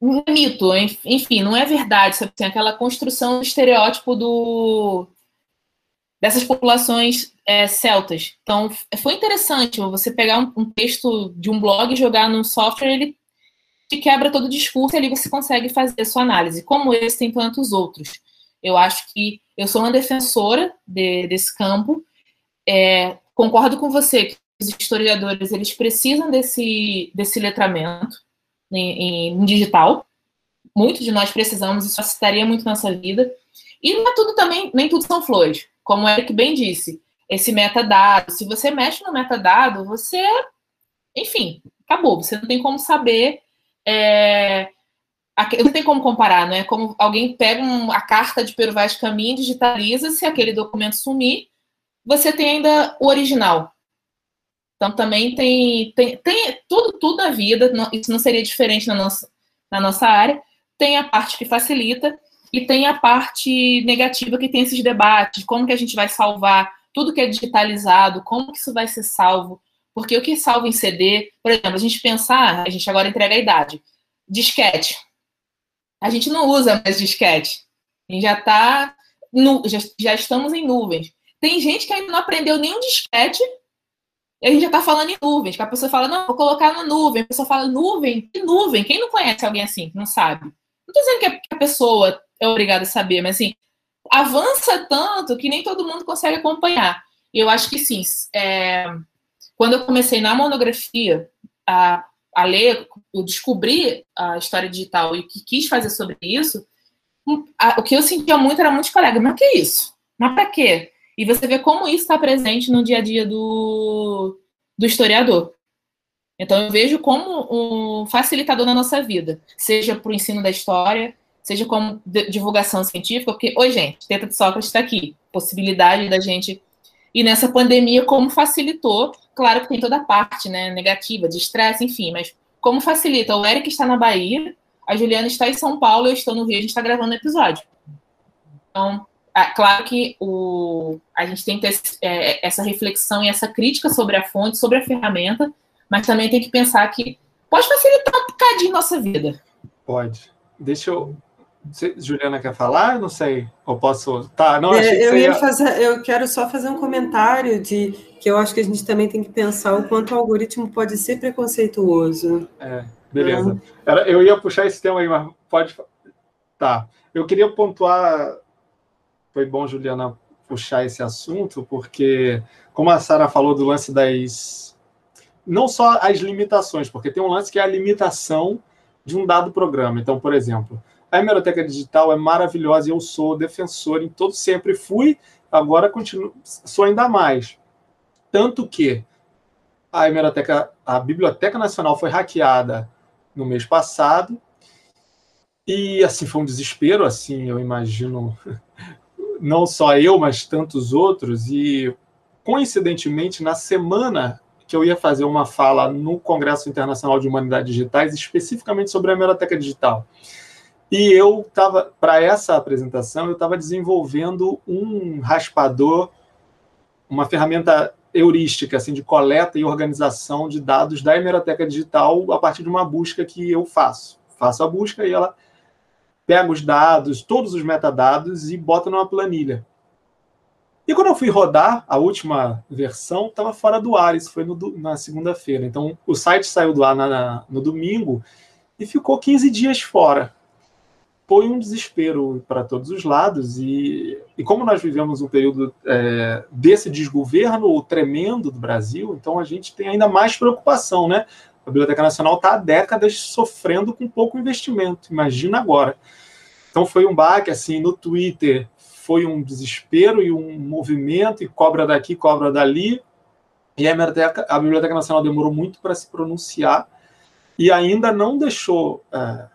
um mito, enfim, não é verdade, sabe? Assim, aquela construção do estereótipo do, dessas populações é, celtas. Então, foi interessante você pegar um, um, texto de um blog e jogar num software, ele te quebra todo o discurso e ali você consegue fazer a sua análise. Como esse, tem tantos outros. Eu acho que eu sou uma defensora de, desse campo. É, concordo com você que os historiadores eles precisam desse, desse letramento em, em digital. Muitos de nós precisamos, isso facilitaria muito nossa vida. E não é tudo também, nem tudo são flores. Como o Eric bem disse, esse metadado, se você mexe no metadado, você, enfim, acabou. Você não tem como saber, é, não tem como comparar, não é como alguém pega um, a carta de Pero Vaz Caminho, digitaliza, se aquele documento sumir, você tem ainda o original. Então também tem, tem, tem tudo, tudo na vida, isso não seria diferente na nossa, na nossa área. Tem a parte que facilita E tem a parte negativa que tem esses debates, como que a gente vai salvar tudo que é digitalizado, como que isso vai ser salvo, porque o que salva em CD, por exemplo, a gente pensar, a gente agora entrega a idade, disquete. A gente não usa mais disquete. A gente já está, já, já estamos em nuvens. Tem gente que ainda não aprendeu nenhum disquete e a gente já está falando em nuvens, que a pessoa fala, não, vou colocar na nuvem. A pessoa fala, nuvem? Que nuvem? Quem não conhece alguém assim, que não sabe? Não estou dizendo que a pessoa é obrigada a saber, mas assim, avança tanto que nem todo mundo consegue acompanhar. E eu acho que sim. É, quando eu comecei na monografia a, a ler, eu descobri a história digital e que quis fazer sobre isso, a, o que eu sentia muito era muitos colegas, mas que é isso? Mas para quê? E você vê como isso está presente no dia a dia do, do historiador. Então, eu vejo como um facilitador na nossa vida, seja para o ensino da história, seja como divulgação científica, porque, oi, gente, Teta de Sócrates está aqui, possibilidade da gente. E nessa pandemia, como facilitou, claro que tem toda a parte né, negativa, de estresse, enfim, mas como facilita? O Eric está na Bahia, a Juliana está em São Paulo, eu estou no Rio, a gente está gravando o episódio. Então, é claro que o, a gente tem que ter é, essa reflexão e essa crítica sobre a fonte, sobre a ferramenta, mas também tem que pensar que pode facilitar um bocadinho nossa vida. Pode. Deixa eu. Juliana quer falar? Não sei. Ou posso. Tá, não, é, eu ia fazer. Eu quero só fazer um comentário de que eu acho que a gente também tem que pensar o quanto o algoritmo pode ser preconceituoso. É, beleza. Era, eu ia puxar esse tema aí, mas pode. Tá. Eu queria pontuar foi bom, Juliana, puxar esse assunto, porque, como a Sara falou do lance das. Não só as limitações, porque tem um lance que é a limitação de um dado programa. Então, por exemplo, a hemeroteca digital é maravilhosa e eu sou defensor em todo, sempre fui, agora continuo, sou ainda mais. Tanto que a hemeroteca, a Biblioteca Nacional foi hackeada no mês passado, e assim foi um desespero, assim, eu imagino não só eu, mas tantos outros, e coincidentemente, na semana que eu ia fazer uma fala no Congresso Internacional de Humanidades Digitais, especificamente sobre a hemeroteca digital. E eu estava, para essa apresentação, eu estava desenvolvendo um raspador, uma ferramenta heurística, assim, de coleta e organização de dados da hemeroteca digital a partir de uma busca que eu faço. Faço a busca e ela pega os dados, todos os metadados e bota numa planilha. E quando eu fui rodar, a última versão estava fora do ar, isso foi no, na segunda-feira. Então, o site saiu do ar na, na, no domingo e ficou 15 dias fora. Foi um desespero para todos os lados. E, e como nós vivemos um período é, desse desgoverno tremendo do Brasil, então a gente tem ainda mais preocupação, né? A Biblioteca Nacional está há décadas sofrendo com pouco investimento. Imagina agora. Então foi um baque assim no Twitter, foi um desespero e um movimento e cobra daqui, cobra dali. E a Biblioteca, a Biblioteca Nacional demorou muito para se pronunciar e ainda não deixou, é,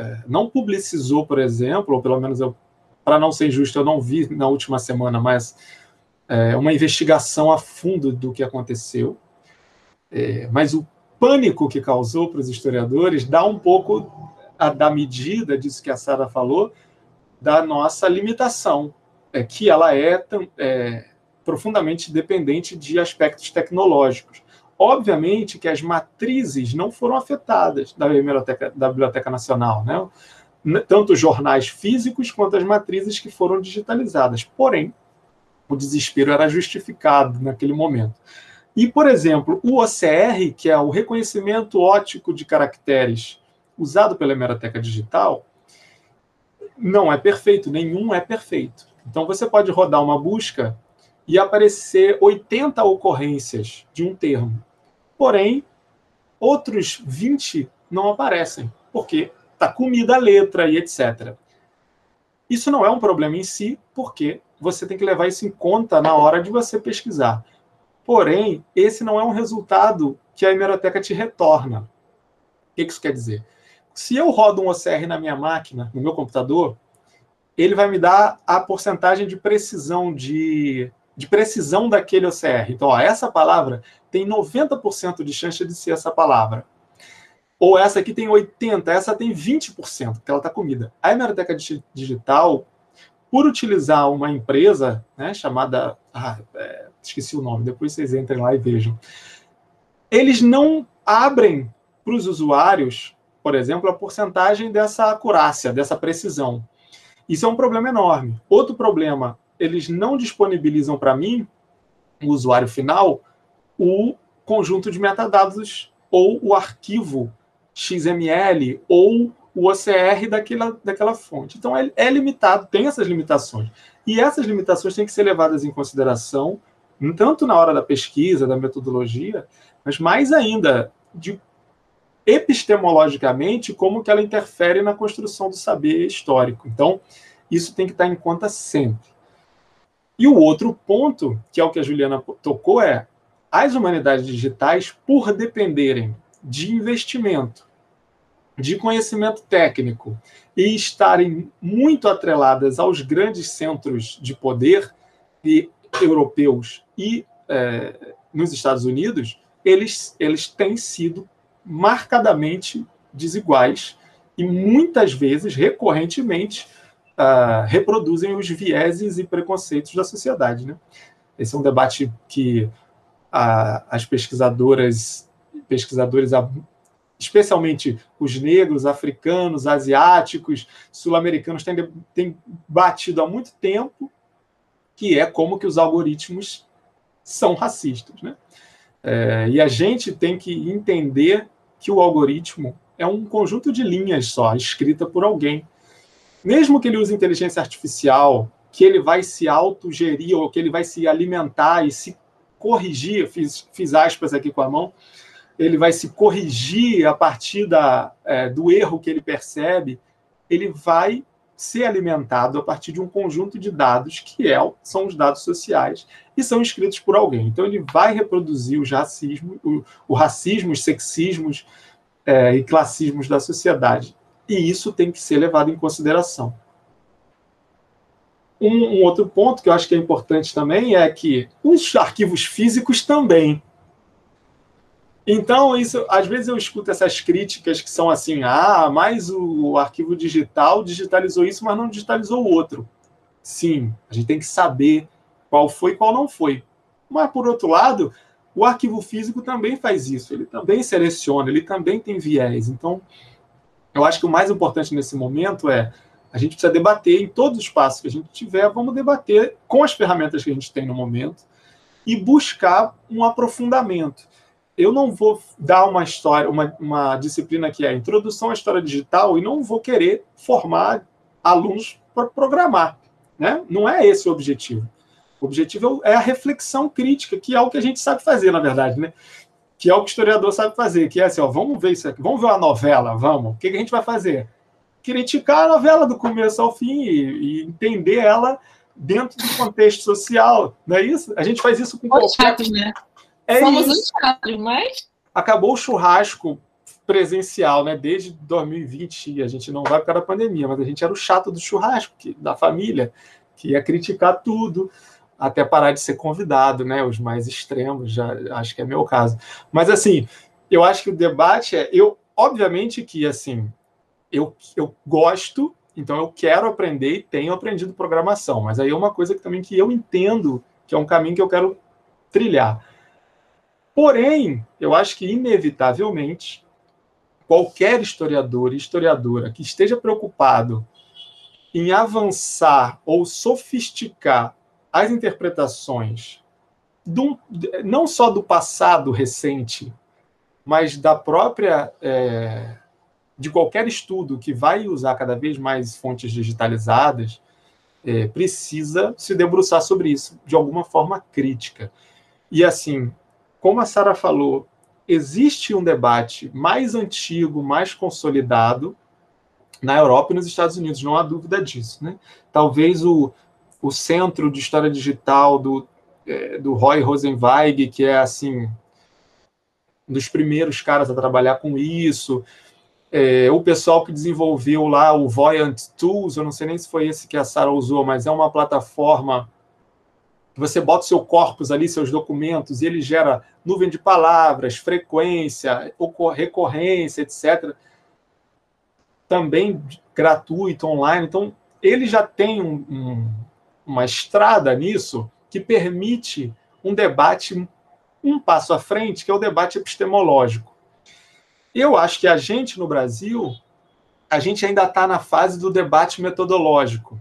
é, não publicizou, por exemplo, ou pelo menos eu, para não ser injusto, eu não vi na última semana, mas é, uma investigação a fundo do que aconteceu. É, mas o pânico que causou para os historiadores dá um pouco a, da medida disso que a Sara falou, da nossa limitação, é, que ela é, é profundamente dependente de aspectos tecnológicos. Obviamente que as matrizes não foram afetadas da Biblioteca, da Biblioteca Nacional, né? tanto os jornais físicos quanto as matrizes que foram digitalizadas. Porém, o desespero era justificado naquele momento. E, por exemplo, o OCR, que é o reconhecimento ótico de caracteres usado pela hemeroteca digital, não é perfeito, nenhum é perfeito. Então você pode rodar uma busca e aparecer 80 ocorrências de um termo. Porém, outros 20 não aparecem, porque está comida a letra e etc. Isso não é um problema em si, porque você tem que levar isso em conta na hora de você pesquisar. Porém, esse não é um resultado que a hemeroteca te retorna. O que isso quer dizer? Se eu rodo um OCR na minha máquina, no meu computador, ele vai me dar a porcentagem de precisão de, de precisão daquele OCR. Então, ó, essa palavra tem 90% de chance de ser essa palavra. ou essa aqui tem 80%, essa tem 20%, porque ela está comida. A hemeroteca digital, por utilizar uma empresa né, chamada. Ah, é, esqueci o nome, depois vocês entrem lá e vejam. Eles não abrem para os usuários, por exemplo, a porcentagem dessa acurácia, dessa precisão. Isso é um problema enorme. Outro problema, eles não disponibilizam para mim, o usuário final, o conjunto de metadados ou o arquivo XML ou o OCR daquela, daquela fonte. Então, é, é limitado, tem essas limitações. E essas limitações têm que ser levadas em consideração, tanto na hora da pesquisa, da metodologia, mas mais ainda de epistemologicamente como que ela interfere na construção do saber histórico. Então, isso tem que estar em conta sempre. E o outro ponto, que é o que a Juliana tocou, é as humanidades digitais, por dependerem de investimento, de conhecimento técnico e estarem muito atreladas aos grandes centros de poder europeus e é, nos Estados Unidos, eles, eles têm sido marcadamente desiguais e muitas vezes, recorrentemente, uh, reproduzem os vieses e preconceitos da sociedade. Né? Esse é um debate que uh, as pesquisadoras, pesquisadores, especialmente os negros, africanos, asiáticos, sul-americanos, têm, têm batido há muito tempo, que é como que os algoritmos são racistas. Né? É, e a gente tem que entender que o algoritmo é um conjunto de linhas só, escrita por alguém. Mesmo que ele use inteligência artificial, que ele vai se autogerir ou que ele vai se alimentar e se corrigir, fiz, fiz aspas aqui com a mão, ele vai se corrigir a partir da, é, do erro que ele percebe, ele vai ser alimentado a partir de um conjunto de dados que é, são os dados sociais e são escritos por alguém. Então ele vai reproduzir os racismos, o, o racismo, os sexismos é, e classismos da sociedade. E isso tem que ser levado em consideração. Um, um outro ponto que eu acho que é importante também é que os arquivos físicos também então, isso, às vezes eu escuto essas críticas que são assim: ah, mas o arquivo digital digitalizou isso, mas não digitalizou o outro. Sim, a gente tem que saber qual foi e qual não foi. Mas, por outro lado, o arquivo físico também faz isso, ele também seleciona, ele também tem viés. Então, eu acho que o mais importante nesse momento é a gente precisa debater em todos os passos que a gente tiver, vamos debater com as ferramentas que a gente tem no momento e buscar um aprofundamento eu não vou dar uma história, uma, uma disciplina que é a introdução à história digital e não vou querer formar alunos para programar. Né? Não é esse o objetivo. O objetivo é a reflexão crítica, que é o que a gente sabe fazer, na verdade, né? Que é o que o historiador sabe fazer, que é assim, ó, vamos ver isso aqui, vamos ver a novela, vamos. O que, que a gente vai fazer? Criticar a novela do começo ao fim e, e entender ela dentro do contexto social, não é isso? A gente faz isso com qualquer... Chato, né? É Somos isso. um mas. Acabou o churrasco presencial, né? Desde 2020, a gente não vai por causa da pandemia, mas a gente era o chato do churrasco, que, da família, que ia criticar tudo, até parar de ser convidado, né? Os mais extremos, já acho que é meu caso. Mas assim, eu acho que o debate é, eu, obviamente que assim, eu, eu gosto, então eu quero aprender e tenho aprendido programação, mas aí é uma coisa que também que eu entendo que é um caminho que eu quero trilhar. Porém, eu acho que, inevitavelmente, qualquer historiador e historiadora que esteja preocupado em avançar ou sofisticar as interpretações do, não só do passado recente, mas da própria é, de qualquer estudo que vai usar cada vez mais fontes digitalizadas, é, precisa se debruçar sobre isso de alguma forma crítica. E assim, como a Sara falou, existe um debate mais antigo, mais consolidado na Europa e nos Estados Unidos, não há dúvida disso. Né? Talvez o, o centro de história digital do, é, do Roy Rosenweig, que é assim um dos primeiros caras a trabalhar com isso, é, o pessoal que desenvolveu lá o Voyant Tools, eu não sei nem se foi esse que a Sara usou, mas é uma plataforma você bota o seu corpus ali, seus documentos, e ele gera nuvem de palavras, frequência, recorrência, etc. Também gratuito, online. Então, ele já tem um, um, uma estrada nisso que permite um debate um passo à frente, que é o debate epistemológico. Eu acho que a gente, no Brasil, a gente ainda está na fase do debate metodológico,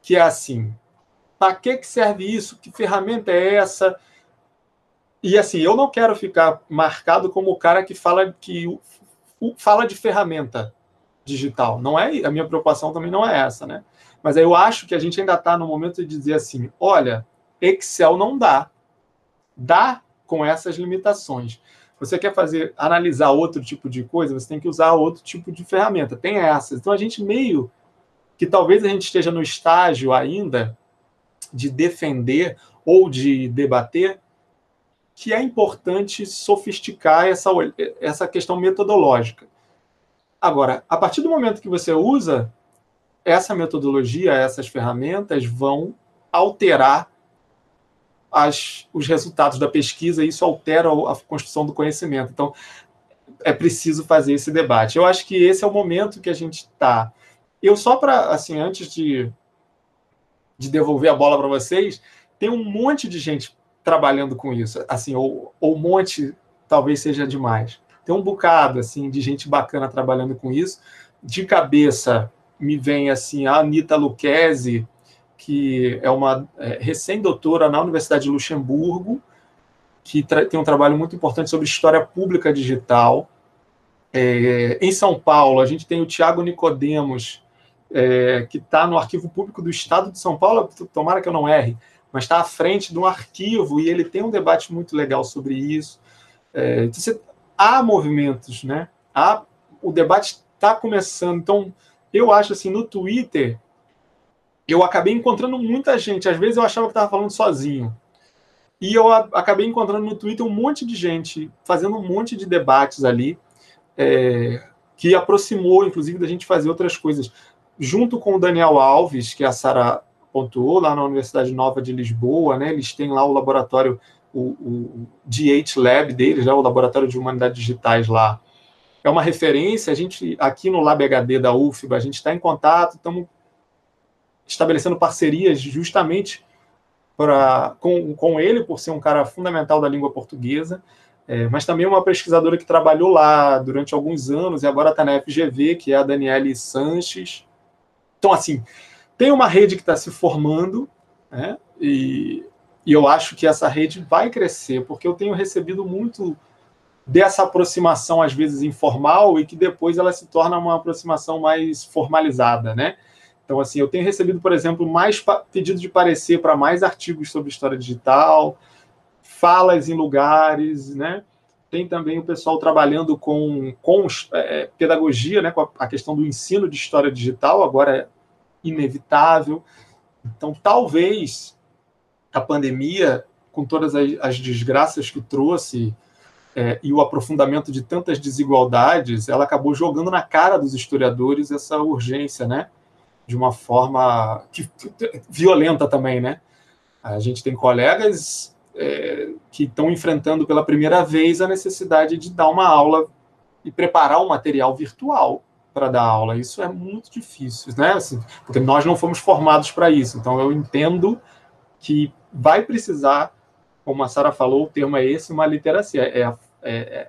que é assim, para que, serve isso? Que ferramenta é essa? E assim, eu não quero ficar marcado como o cara que fala que fala de ferramenta digital. Não é a minha preocupação também não é essa, né? Mas eu acho que a gente ainda está no momento de dizer assim, olha, Excel não dá, dá com essas limitações. Você quer fazer analisar outro tipo de coisa, você tem que usar outro tipo de ferramenta. Tem essas. Então a gente meio que talvez a gente esteja no estágio ainda de defender ou de debater que é importante sofisticar essa, essa questão metodológica. Agora, a partir do momento que você usa essa metodologia, essas ferramentas vão alterar as, os resultados da pesquisa e isso altera a construção do conhecimento. Então, é preciso fazer esse debate. Eu acho que esse é o momento que a gente está. Eu só para, assim, antes de, de devolver a bola para vocês, tem um monte de gente trabalhando com isso, assim, ou, ou um monte talvez seja demais. Tem um bocado, assim, de gente bacana trabalhando com isso. De cabeça me vem, assim, a Anitta Lucchesi, que é uma é, recém-doutora na Universidade de Luxemburgo, que tem um trabalho muito importante sobre história pública digital. É, em São Paulo, a gente tem o Tiago Nicodemos, é, que está no Arquivo Público do Estado de São Paulo, tomara que eu não erre, mas está à frente de um arquivo e ele tem um debate muito legal sobre isso. É, então, você, há movimentos, né? Há, o debate está começando. Então, eu acho assim, no Twitter, eu acabei encontrando muita gente. Às vezes eu achava que estava falando sozinho. E eu acabei encontrando no Twitter um monte de gente fazendo um monte de debates ali, é, que aproximou, inclusive, da gente fazer outras coisas. Junto com o Daniel Alves, que a Sara pontuou, lá na Universidade Nova de Lisboa, né, eles têm lá o laboratório, o, o DH Lab deles, né, o Laboratório de Humanidades Digitais lá. É uma referência, a gente, aqui no Lab HD da UFBA, a gente está em contato, estamos estabelecendo parcerias justamente pra, com, com ele, por ser um cara fundamental da língua portuguesa, é, mas também uma pesquisadora que trabalhou lá durante alguns anos e agora está na FGV, que é a Daniele Sanches. Então, assim, tem uma rede que está se formando, né, e, e eu acho que essa rede vai crescer, porque eu tenho recebido muito dessa aproximação, às vezes informal, e que depois ela se torna uma aproximação mais formalizada, né? Então, assim, eu tenho recebido, por exemplo, mais pedidos de parecer para mais artigos sobre história digital, falas em lugares, né? Tem também o pessoal trabalhando com, com é, pedagogia, né? Com a, a questão do ensino de história digital, agora é inevitável. Então, talvez a pandemia, com todas as, as desgraças que trouxe é, e o aprofundamento de tantas desigualdades, ela acabou jogando na cara dos historiadores essa urgência, né? de uma forma que, violenta também, né? A gente tem colegas é, que estão enfrentando pela primeira vez a necessidade de dar uma aula e preparar um material virtual para dar aula. Isso é muito difícil, né? Assim, porque nós não fomos formados para isso. Então eu entendo que vai precisar, como a Sara falou, o termo é esse, uma literacia. É, é, é,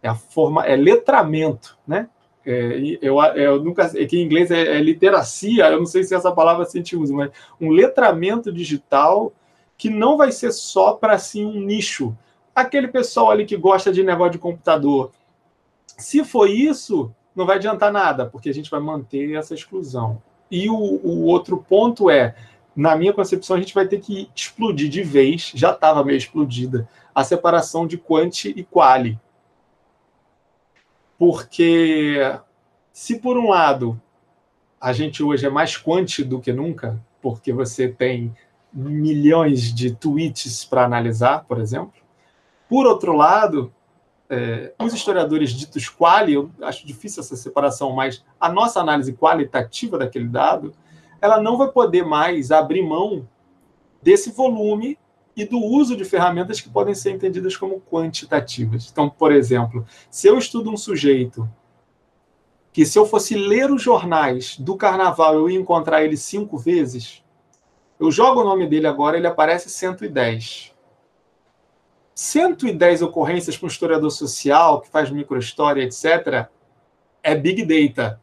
é a forma, é letramento, né? É, eu, eu nunca que em inglês é, é, literacia, eu não sei se essa palavra a gente usa, mas um letramento digital que não vai ser só para assim um nicho. Aquele pessoal ali que gosta de negócio de computador. Se for isso, não vai adiantar nada, porque a gente vai manter essa exclusão. E o, o outro ponto é, na minha concepção, a gente vai ter que explodir de vez, já estava meio explodida, a separação de quanti e quali porque se por um lado a gente hoje é mais quanti do que nunca, porque você tem milhões de tweets para analisar, por exemplo. Por outro lado, é, os historiadores ditos quali, eu acho difícil essa separação, mas a nossa análise qualitativa daquele dado, ela não vai poder mais abrir mão desse volume e do uso de ferramentas que podem ser entendidas como quantitativas. Então, por exemplo, se eu estudo um sujeito que se eu fosse ler os jornais do carnaval eu ia encontrar ele cinco vezes, eu jogo o nome dele agora, ele aparece 110. 110 ocorrências para um historiador social que faz microhistória, etc., é big data.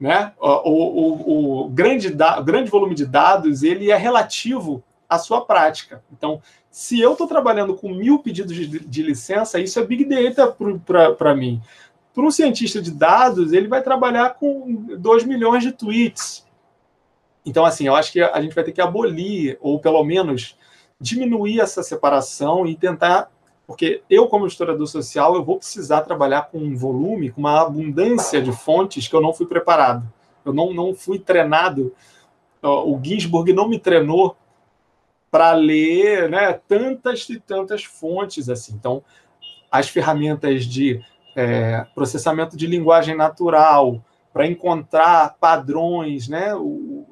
Né? O, o, o grande, da, grande volume de dados ele é relativo à sua prática. Então, se eu estou trabalhando com mil pedidos de, de licença, isso é big data para mim. Para um cientista de dados, ele vai trabalhar com 2 milhões de tweets. Então, assim, eu acho que a gente vai ter que abolir, ou pelo menos diminuir essa separação e tentar. Porque eu, como historiador social, eu vou precisar trabalhar com um volume, com uma abundância de fontes que eu não fui preparado. Eu não, não fui treinado. O Ginsburg não me treinou para ler né, tantas e tantas fontes assim. Então, as ferramentas de é, processamento de linguagem natural para encontrar padrões, né, o,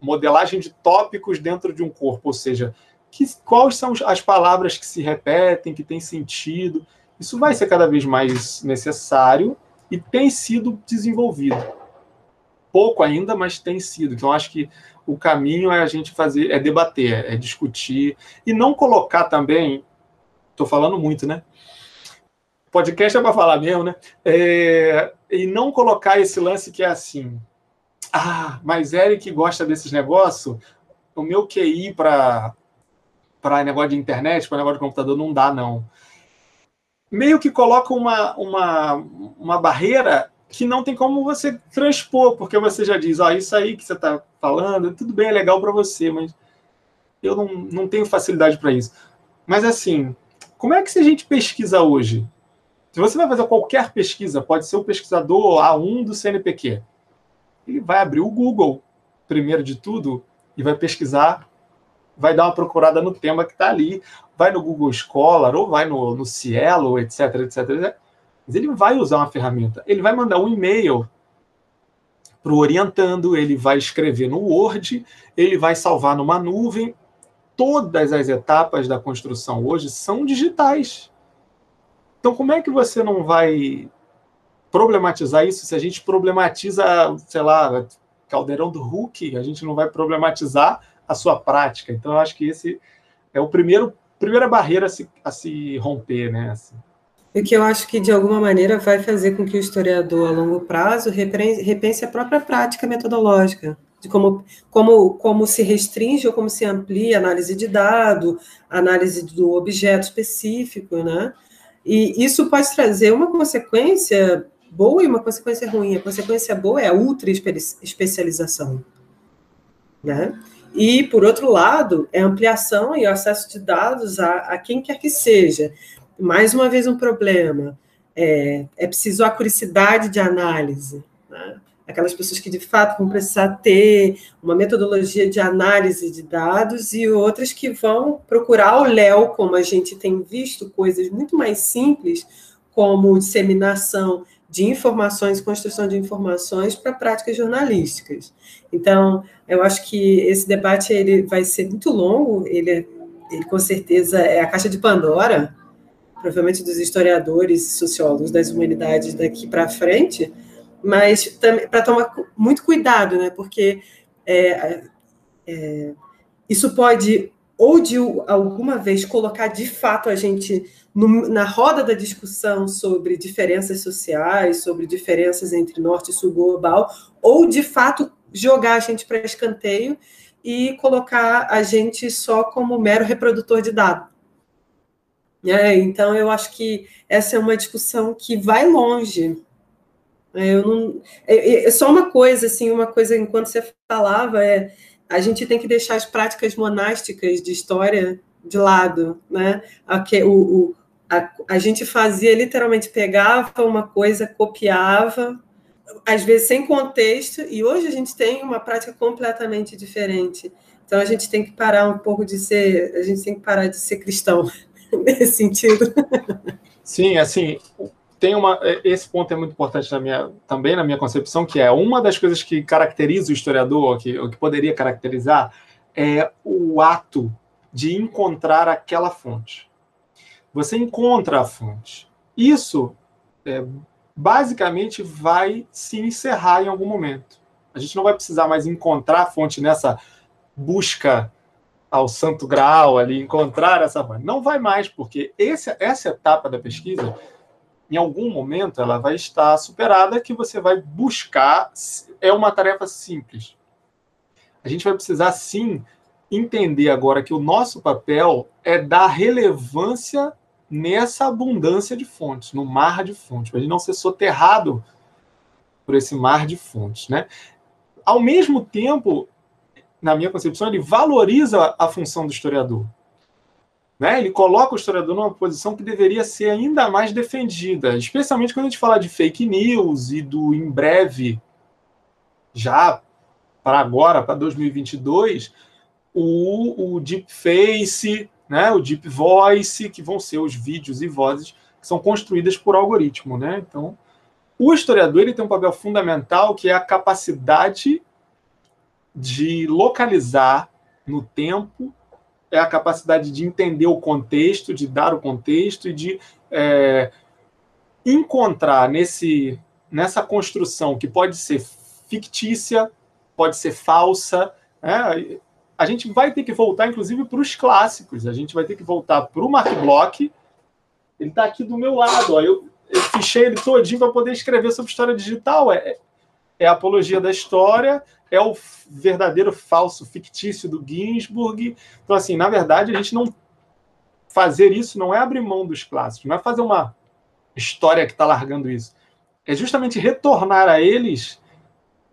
modelagem de tópicos dentro de um corpo, ou seja, que, quais são as palavras que se repetem, que têm sentido. Isso vai ser cada vez mais necessário e tem sido desenvolvido. Pouco ainda, mas tem sido. Então, acho que o caminho é a gente fazer, é debater, é discutir e não colocar também. Estou falando muito, né? Podcast é para falar mesmo, né? É, e não colocar esse lance que é assim. Ah, mas Eric gosta desses negócios. O meu QI para para negócio de internet, para negócio de computador, não dá, não. Meio que coloca uma, uma, uma barreira que não tem como você transpor, porque você já diz, oh, isso aí que você está falando, tudo bem, é legal para você, mas eu não, não tenho facilidade para isso. Mas assim, como é que a gente pesquisa hoje? Se você vai fazer qualquer pesquisa, pode ser o pesquisador A1 do CNPq, ele vai abrir o Google, primeiro de tudo, e vai pesquisar vai dar uma procurada no tema que está ali, vai no Google Scholar ou vai no, no Cielo, etc, etc, etc. Mas ele vai usar uma ferramenta. Ele vai mandar um e-mail para o orientando, ele vai escrever no Word, ele vai salvar numa nuvem. Todas as etapas da construção hoje são digitais. Então, como é que você não vai problematizar isso se a gente problematiza, sei lá, caldeirão do Hulk, a gente não vai problematizar a sua prática. Então, eu acho que esse é o primeiro primeira barreira a se, a se romper, né? Assim. E que eu acho que, de alguma maneira, vai fazer com que o historiador, a longo prazo, repense a própria prática metodológica, de como, como, como se restringe ou como se amplia a análise de dado, análise do objeto específico, né? E isso pode trazer uma consequência boa e uma consequência ruim. A consequência boa é a ultra especialização, né? E, por outro lado, é ampliação e acesso de dados a, a quem quer que seja. Mais uma vez, um problema. É, é preciso acuricidade de análise. Né? Aquelas pessoas que, de fato, vão precisar ter uma metodologia de análise de dados e outras que vão procurar o Léo, como a gente tem visto coisas muito mais simples, como disseminação de informações, construção de informações para práticas jornalísticas. Então, eu acho que esse debate ele vai ser muito longo, ele, ele com certeza é a caixa de Pandora, provavelmente dos historiadores e sociólogos das humanidades daqui para frente, mas para tomar muito cuidado, né, porque é, é, isso pode ou de alguma vez colocar de fato a gente no, na roda da discussão sobre diferenças sociais, sobre diferenças entre norte e sul global, ou de fato jogar a gente para escanteio e colocar a gente só como mero reprodutor de dados. É, então, eu acho que essa é uma discussão que vai longe. É, eu não, é, é só uma coisa, assim, uma coisa enquanto você falava é a gente tem que deixar as práticas monásticas de história de lado, né? A, o, o, a, a gente fazia literalmente pegava uma coisa, copiava, às vezes sem contexto, e hoje a gente tem uma prática completamente diferente. Então a gente tem que parar um pouco de ser, a gente tem que parar de ser cristão nesse sentido. Sim, assim, tem uma. É, esse ponto é muito importante na minha, também na minha concepção, que é uma das coisas que caracteriza o historiador, que, o que poderia caracterizar, é o ato de encontrar aquela fonte. Você encontra a fonte. Isso é, basicamente vai se encerrar em algum momento. A gente não vai precisar mais encontrar a fonte nessa busca ao santo grau ali, encontrar essa fonte. Não vai mais, porque esse, essa etapa da pesquisa, em algum momento, ela vai estar superada, que você vai buscar. É uma tarefa simples. A gente vai precisar, sim, entender agora que o nosso papel é dar relevância nessa abundância de fontes, no mar de fontes, para gente não ser soterrado por esse mar de fontes. Né? Ao mesmo tempo, na minha concepção, ele valoriza a função do historiador. Né? Ele coloca o historiador numa posição que deveria ser ainda mais defendida, especialmente quando a gente fala de fake news e do em breve, já para agora, para 2022, o, o deepface, né, o deep voice, que vão ser os vídeos e vozes que são construídas por algoritmo. Né? Então, o historiador ele tem um papel fundamental que é a capacidade de localizar no tempo, é a capacidade de entender o contexto, de dar o contexto e de é, encontrar nesse, nessa construção que pode ser fictícia, pode ser falsa. Né? A gente vai ter que voltar, inclusive, para os clássicos. A gente vai ter que voltar para o Mark Bloch. Ele está aqui do meu lado. Ó. Eu, eu fichei ele todinho para poder escrever sobre história digital. É, é a apologia da história, é o verdadeiro falso fictício do Ginsburg. Então, assim, na verdade, a gente não fazer isso não é abrir mão dos clássicos, não é fazer uma história que está largando isso. É justamente retornar a eles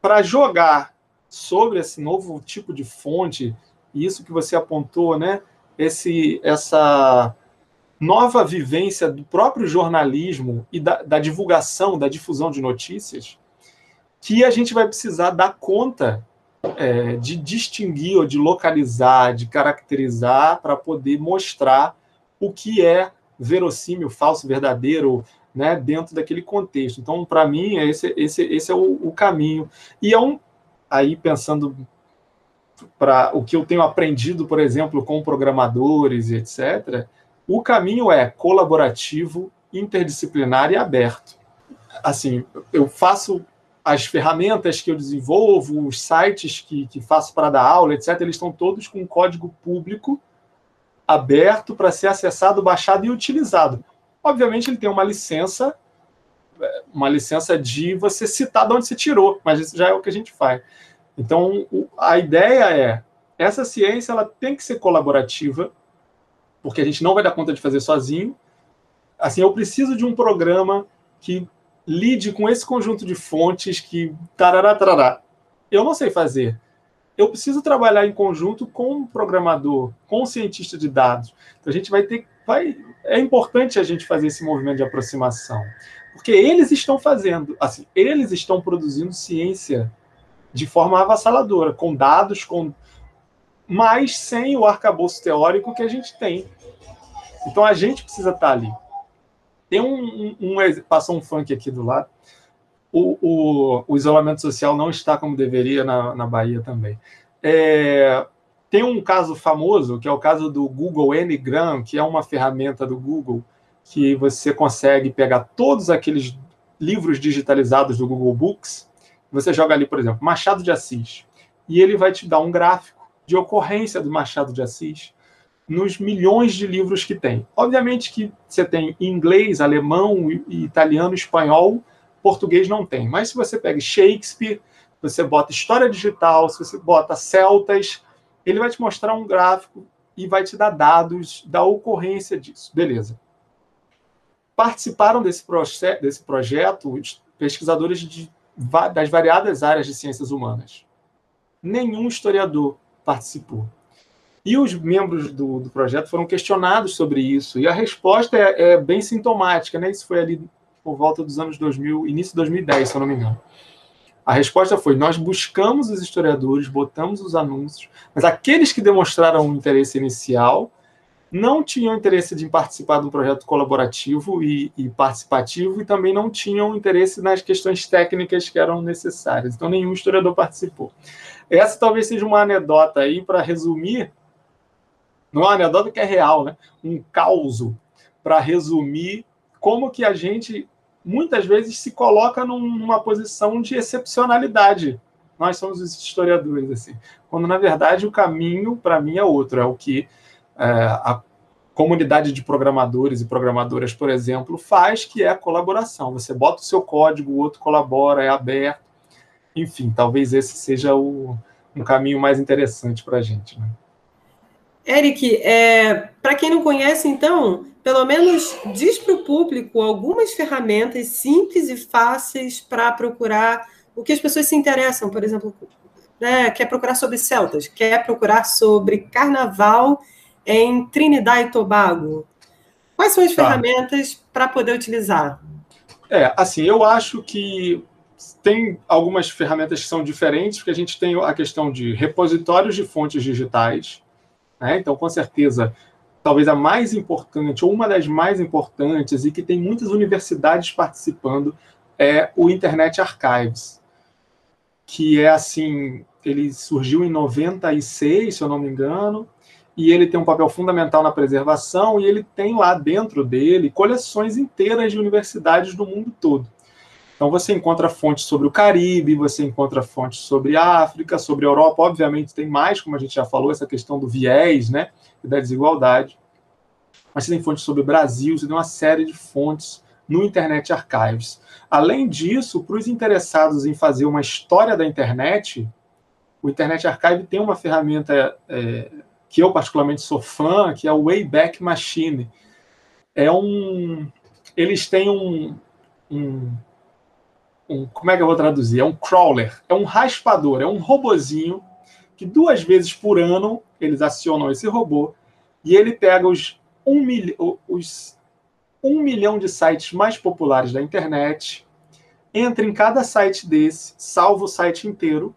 para jogar sobre esse novo tipo de fonte, e isso que você apontou, né? Esse, essa nova vivência do próprio jornalismo e da, da divulgação, da difusão de notícias, que a gente vai precisar dar conta é, de distinguir ou de localizar, de caracterizar para poder mostrar o que é verossímil, falso, verdadeiro, né, dentro daquele contexto. Então, para mim, esse, esse, esse é o, o, caminho. E é um, aí pensando para o que eu tenho aprendido, por exemplo, com programadores e etc., o caminho é colaborativo, interdisciplinar e aberto. Assim, eu faço as ferramentas que eu desenvolvo, os sites que, que faço para dar aula, etc., eles estão todos com código público aberto para ser acessado, baixado e utilizado. Obviamente, ele tem uma licença, uma licença de você citar de onde você tirou, mas isso já é o que a gente faz. Então, a ideia é, essa ciência ela tem que ser colaborativa, porque a gente não vai dar conta de fazer sozinho. Assim, eu preciso de um programa que lide com esse conjunto de fontes que tarará, tarará. Eu não sei fazer. Eu preciso trabalhar em conjunto com um programador, com um cientista de dados. Então, a gente vai ter vai é importante a gente fazer esse movimento de aproximação, porque eles estão fazendo, assim, eles estão produzindo ciência de forma avassaladora, com dados, com mas sem o arcabouço teórico que a gente tem. Então a gente precisa estar ali. Tem um, um, um passou um funk aqui do lado. O, o, o, isolamento social não está como deveria na, na Bahia também. É, tem um caso famoso, que é o caso do Google Ngram, que é uma ferramenta do Google que você consegue pegar todos aqueles livros digitalizados do Google Books você joga ali, por exemplo, Machado de Assis, e ele vai te dar um gráfico de ocorrência do Machado de Assis nos milhões de livros que tem. Obviamente que você tem inglês, alemão, italiano, espanhol, português não tem. Mas se você pega Shakespeare, você bota história digital, se você bota celtas, ele vai te mostrar um gráfico e vai te dar dados da ocorrência disso. Beleza. Participaram desse, desse projeto pesquisadores de das variadas áreas de ciências humanas. Nenhum historiador participou. E os membros do, do projeto foram questionados sobre isso, e a resposta é, é, bem sintomática, né? Isso foi ali por volta dos anos 2000, início de 2010, se eu não me engano. A resposta foi: nós buscamos os historiadores, botamos os anúncios, mas aqueles que demonstraram interesse inicial, não tinham interesse de participar de um projeto colaborativo e, e, participativo e também não tinham interesse nas questões técnicas que eram necessárias. Então, nenhum historiador participou. Essa talvez seja uma anedota aí para resumir, não é uma anedota que é real, né? um caos para resumir como que a gente muitas vezes se coloca numa posição de excepcionalidade. Nós somos os historiadores, assim. Quando, na verdade, o caminho, para mim, é outro. É o que é, a comunidade de programadores e programadoras, por exemplo, faz, que é a colaboração. Você bota o seu código, o outro colabora, é aberto. Enfim, talvez esse seja o, um caminho mais interessante para a gente. Né? Eric, é, para quem não conhece, então, pelo menos diz para o público algumas ferramentas simples e fáceis para procurar o que as pessoas se interessam, por exemplo, né, quer procurar sobre celtas, quer procurar sobre carnaval em Trinidad e Tobago. Quais são as tá. ferramentas para poder utilizar? É, assim, eu acho que tem algumas ferramentas que são diferentes, porque a gente tem a questão de repositórios de fontes digitais. Né? Então, com certeza, talvez a mais importante, ou uma das mais importantes, e que tem muitas universidades participando, é o Internet Archives, que é assim, ele surgiu em 96, se eu não me engano, e ele tem um papel fundamental na preservação, e ele tem lá dentro dele coleções inteiras de universidades do mundo todo. Então você encontra fontes sobre o Caribe, você encontra fontes sobre a África, sobre a Europa, obviamente tem mais, como a gente já falou, essa questão do viés, né, e da desigualdade. Mas você tem fontes sobre o Brasil, você tem uma série de fontes no Internet Archives. Além disso, para os interessados em fazer uma história da internet, o Internet Archive tem uma ferramenta é, que eu particularmente sou fã, que é o Wayback Machine. É um, eles têm um, um, um, como é que eu vou traduzir? É um crawler, é um raspador, é um robozinho que duas vezes por ano eles acionam esse robô e ele pega os um, mil, os um milhão de sites mais populares da internet, entra em cada site desse, salva o site inteiro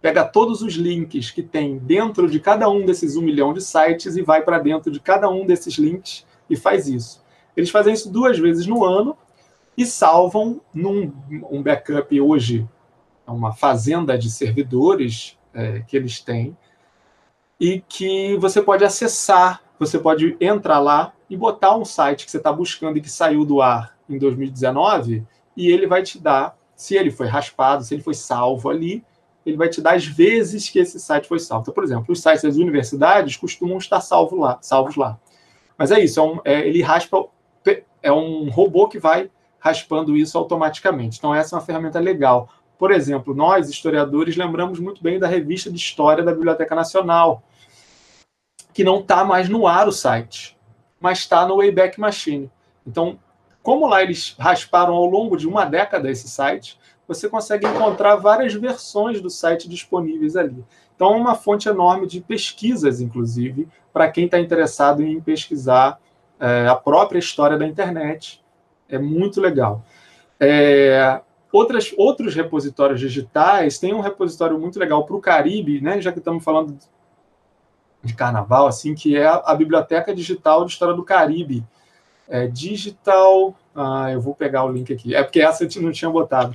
pega todos os links que tem dentro de cada um desses um milhão de sites e vai para dentro de cada um desses links e faz isso. Eles fazem isso duas vezes no ano e salvam num um backup hoje, uma fazenda de servidores é, que eles têm e que você pode acessar, você pode entrar lá e botar um site que você está buscando e que saiu do ar em 2019 e ele vai te dar, se ele foi raspado, se ele foi salvo ali, ele vai te dar as vezes que esse site foi salvo. Então, por exemplo, os sites das universidades costumam estar salvo lá, salvos lá. Mas é isso, é um, é, ele raspa, é um robô que vai raspando isso automaticamente. Então, essa é uma ferramenta legal. Por exemplo, nós, historiadores, lembramos muito bem da revista de História da Biblioteca Nacional, que não está mais no ar o site, mas está no Wayback Machine. Então, como lá eles rasparam ao longo de uma década esse site, você consegue encontrar várias versões do site disponíveis ali. Então, é uma fonte enorme de pesquisas, inclusive, para quem está interessado em pesquisar é, a própria história da internet. É muito legal. É, outras, outros repositórios digitais, tem um repositório muito legal para o Caribe, né, já que estamos falando de carnaval, assim, que é a, a Biblioteca Digital de História do Caribe. É, digital. Ah, eu vou pegar o link aqui. É porque essa eu não tinha botado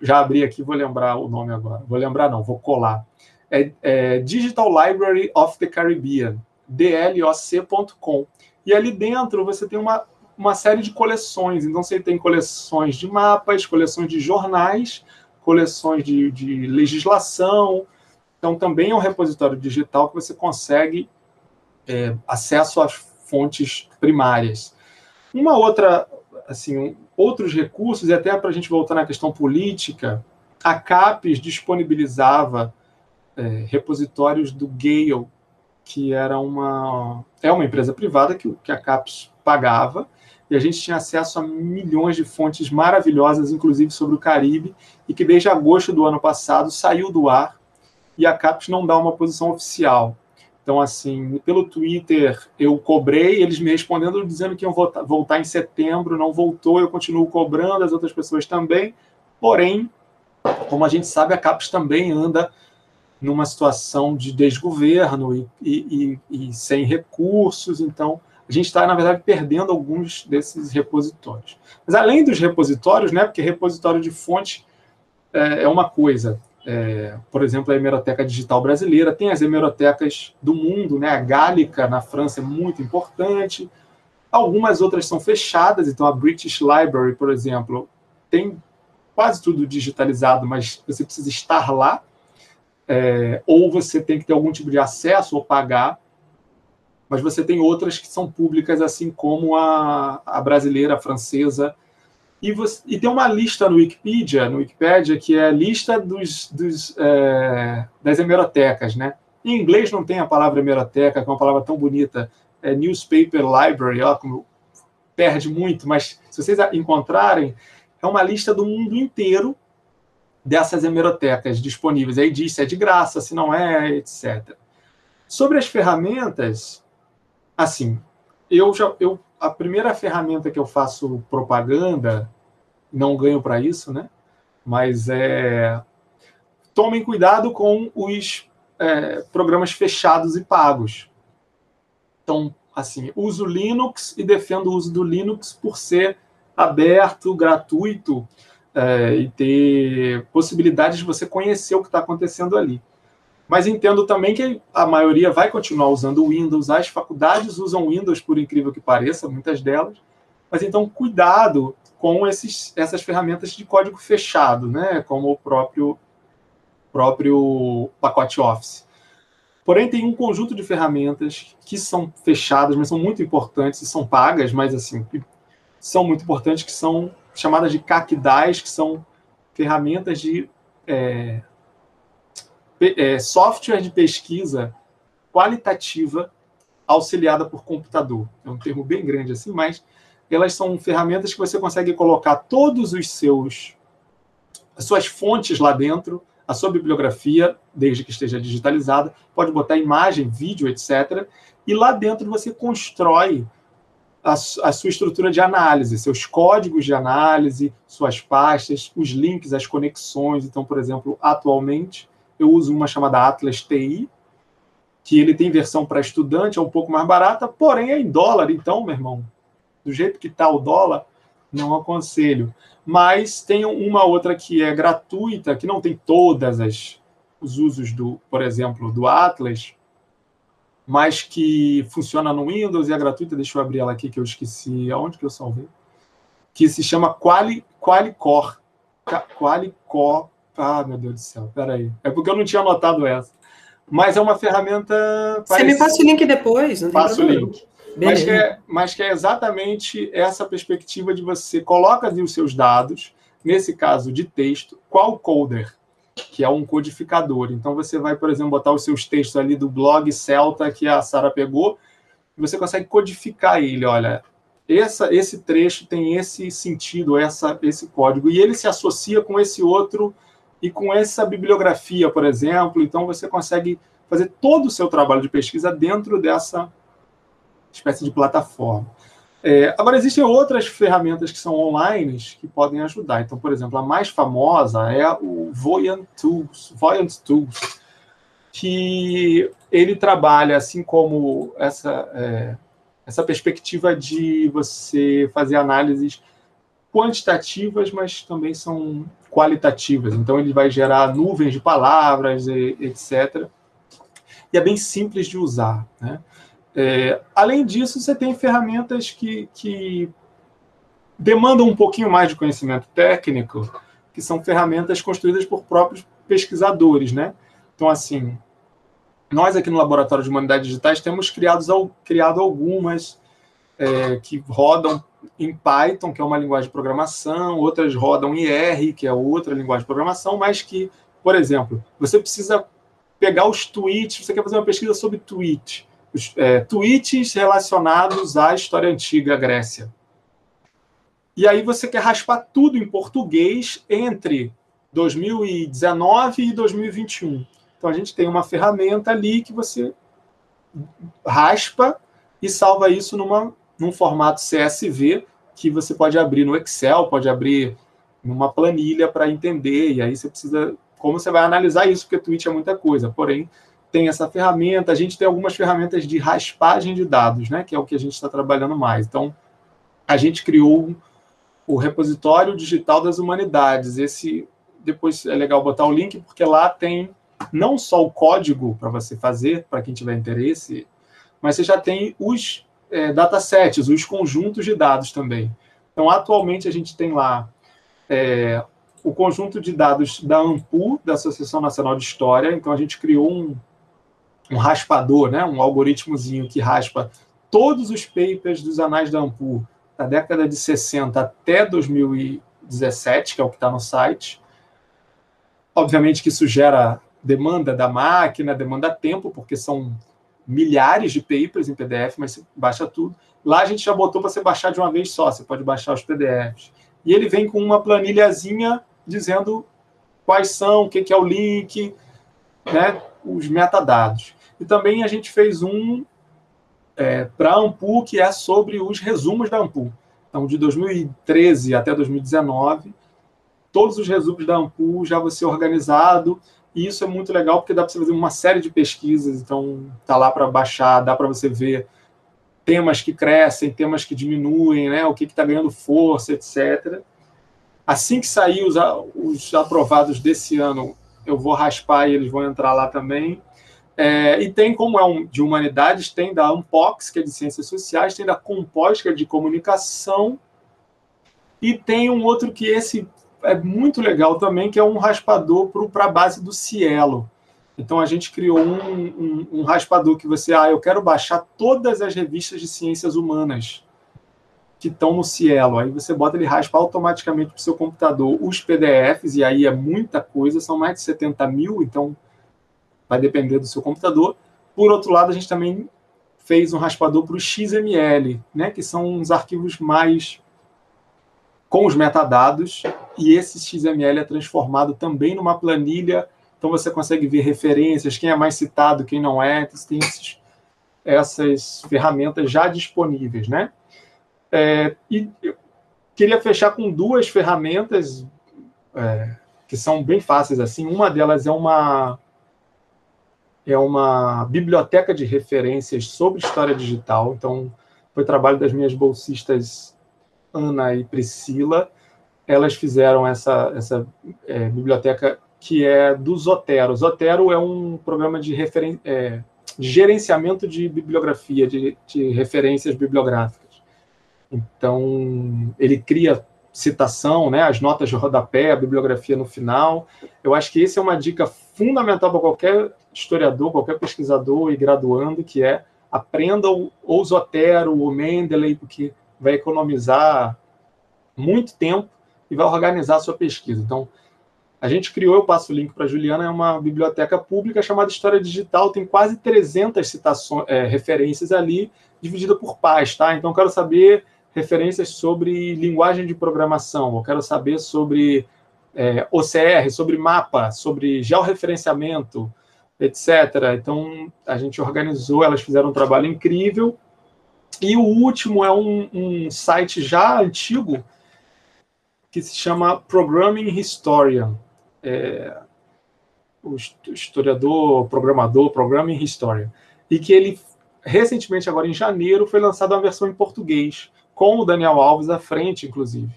já abri aqui, vou lembrar o nome agora. Vou lembrar, não, vou colar. É, é Digital Library of the Caribbean, dloc.com. E ali dentro você tem uma, uma série de coleções. Então você tem coleções de mapas, coleções de jornais, coleções de, de legislação. Então também é um repositório digital que você consegue é, acesso às fontes primárias. Uma outra, assim, outros recursos, e até para a gente voltar na questão política, a CAPES disponibilizava é, repositórios do Gale, que era uma é uma empresa privada que, que a CAPES pagava, e a gente tinha acesso a milhões de fontes maravilhosas, inclusive sobre o Caribe, e que desde agosto do ano passado saiu do ar, e a CAPES não dá uma posição oficial. Então, assim, pelo Twitter eu cobrei, eles me respondendo dizendo que iam voltar, em setembro, não voltou, eu continuo cobrando, as outras pessoas também. Porém, como a gente sabe, a CAPES também anda numa situação de desgoverno e, e, e, e sem recursos. Então, a gente está, na verdade, perdendo alguns desses repositórios. Mas além dos repositórios, né, porque repositório de fonte é, é uma coisa, é, por exemplo, a Hemeroteca Digital Brasileira, tem as hemerotecas do mundo, né, a Gálica na França é muito importante, algumas outras são fechadas, então a British Library, por exemplo, tem quase tudo digitalizado, mas você precisa estar lá, é, ou você tem que ter algum tipo de acesso ou pagar mas você tem outras que são públicas, assim como a, a brasileira, a francesa. E, você, e tem uma lista no Wikipedia, no Wikipedia, que é a lista dos, dos é, das hemerotecas, né? Em inglês não tem a palavra hemeroteca, que é uma palavra tão bonita, é newspaper library, ó, como perde muito, mas se vocês encontrarem, é uma lista do mundo inteiro dessas hemerotecas disponíveis. Aí diz se é de graça, se não é, etc. Sobre as ferramentas, assim, eu já eu a primeira ferramenta que eu faço propaganda não ganho para isso, né? Mas é tomem cuidado com os é, programas fechados e pagos. Então, assim, uso Linux e defendo o uso do Linux por ser aberto, gratuito é, e ter possibilidades de você conhecer o que está acontecendo ali. Mas entendo também que a maioria vai continuar usando o Windows, as faculdades usam Windows, por incrível que pareça, muitas delas. Mas então, cuidado com esses, essas ferramentas de código fechado, né? como o próprio, próprio pacote Office. Porém, tem um conjunto de ferramentas que são fechadas, mas são muito importantes e são pagas, mas assim, são muito importantes, que são chamadas de CACDAs, que são ferramentas de é, é, software de pesquisa qualitativa auxiliada por computador. É um termo bem grande assim, mas elas são ferramentas que você consegue colocar todos os seus as suas fontes lá dentro, a sua bibliografia, desde que esteja digitalizada, pode botar imagem, vídeo, etc. E lá dentro você constrói a, a sua estrutura de análise, seus códigos de análise, suas pastas, os links, as conexões. Então, por exemplo, atualmente eu uso uma chamada Atlas TI, que ele tem versão para estudante, é um pouco mais barata, porém é em dólar. Então, meu irmão, do jeito que está o dólar, não aconselho. Mas tem uma outra que é gratuita, que não tem todas as os usos do, por exemplo, do Atlas, mas que funciona no Windows e é gratuita. Deixa eu abrir ela aqui que eu esqueci aonde que eu salvei. Que se chama Quali, Qualicore. Qualicore ah, meu Deus do céu, peraí. É porque eu não tinha anotado essa. Mas é uma ferramenta. Você me passa o link depois, não Passo o link. Mas que, é, mas que é exatamente essa perspectiva de você coloca ali os seus dados, nesse caso de texto, qual coder, que é um codificador. Então você vai, por exemplo, botar os seus textos ali do blog Celta que a Sara pegou, e você consegue codificar ele. Olha, essa, esse trecho tem esse sentido, essa, esse código, e ele se associa com esse outro e com essa bibliografia, por exemplo, então você consegue fazer todo o seu trabalho de pesquisa dentro dessa espécie de plataforma. É, agora, existem outras ferramentas que são online que podem ajudar. Então, por exemplo, a mais famosa é o Voyant Tools, Voyant Tools que ele trabalha assim como essa, é, essa perspectiva de você fazer análises quantitativas, mas também são qualitativas. Então, ele vai gerar nuvens de palavras, etc. E é bem simples de usar. Né? É, além disso, você tem ferramentas que, que demandam um pouquinho mais de conhecimento técnico, que são ferramentas construídas por próprios pesquisadores. Né? Então, assim, nós aqui no Laboratório de Humanidades Digitais temos criado, criado algumas é, que rodam em Python, que é uma linguagem de programação, outras rodam em R, que é outra linguagem de programação, mas que, por exemplo, você precisa pegar os tweets, você quer fazer uma pesquisa sobre tweet, os, é, tweets relacionados à história antiga Grécia. E aí você quer raspar tudo em português entre 2019 e 2021. Então a gente tem uma ferramenta ali que você raspa e salva isso numa num formato CSV que você pode abrir no Excel, pode abrir numa planilha para entender, e aí você precisa como você vai analisar isso, porque tweet é muita coisa. Porém, tem essa ferramenta, a gente tem algumas ferramentas de raspagem de dados, né? Que é o que a gente está trabalhando mais. Então, a gente criou o repositório digital das humanidades. Esse depois é legal botar o link porque lá tem não só o código para você fazer, para quem tiver interesse, mas você já tem os é, datasets, os conjuntos de dados também. Então, atualmente, a gente tem lá é, o conjunto de dados da ANPU, da Associação Nacional de História. Então, a gente criou um, um raspador, né, um algoritmozinho que raspa todos os papers dos anais da ANPU da década de 60 até 2017, que é o que está no site. Obviamente que isso gera demanda da máquina, demanda tempo, porque são milhares de papers em PDF, mas você baixa tudo. Lá a gente já botou para você baixar de uma vez só, você pode baixar os PDFs. E ele vem com uma planilhazinha dizendo quais são, o que é o link, né, os metadados. E também a gente fez um é, para a Ampul, que é sobre os resumos da Ampul. Então, de 2013 até 2019, todos os resumos da Ampul já vão ser organizado, e isso é muito legal porque dá para você fazer uma série de pesquisas, então tá lá para baixar, dá para você ver temas que crescem, temas que diminuem, né, o que está ganhando força, etc. Assim que sair os, os aprovados desse ano, eu vou raspar e eles vão entrar lá também. É, e tem, como é um, de humanidades, tem da Unpox, que é de ciências sociais, tem da Compós, que é de comunicação, e tem um outro que esse é muito legal também, que é um raspador para a base do Cielo. Então a gente criou um, um, um, raspador que você, ah, eu quero baixar todas as revistas de ciências humanas que estão no Cielo. Aí você bota ele raspa automaticamente para o seu computador os PDFs, e aí é muita coisa, são mais de 70 mil, então vai depender do seu computador. Por outro lado, a gente também fez um raspador para o XML, né, que são uns arquivos mais com os metadados, e esse XML é transformado também numa planilha, então você consegue ver referências, quem é mais citado, quem não é, então tem esses, essas ferramentas já disponíveis, né? É, e eu queria fechar com duas ferramentas é, que são bem fáceis assim. Uma delas é uma é uma biblioteca de referências sobre história digital. Então, foi trabalho das minhas bolsistas Ana e Priscila. Elas fizeram essa, essa é, biblioteca que é do Zotero. Zotero é um programa de, referen é, de gerenciamento de bibliografia, de, de referências bibliográficas. Então, ele cria citação, né, as notas de rodapé, a bibliografia no final. Eu acho que essa é uma dica fundamental para qualquer historiador, qualquer pesquisador e graduando, que é aprenda o, Zotero, o Mendeley, porque vai economizar muito tempo e vai organizar a sua pesquisa. Então, a gente criou, eu passo o link para a Juliana, é uma biblioteca pública chamada História Digital, tem quase 300 citações, é, referências ali, dividida por pás, tá? Então, eu quero saber referências sobre linguagem de programação, eu quero saber sobre é, OCR, sobre mapa, sobre georreferenciamento, etc. Então, a gente organizou, elas fizeram um trabalho incrível. E o último é um, um site já antigo que se chama Programming Historian. É, o historiador, programador, Programming Historian. E que ele, recentemente, agora em janeiro, foi lançada uma versão em português, com o Daniel Alves à frente, inclusive.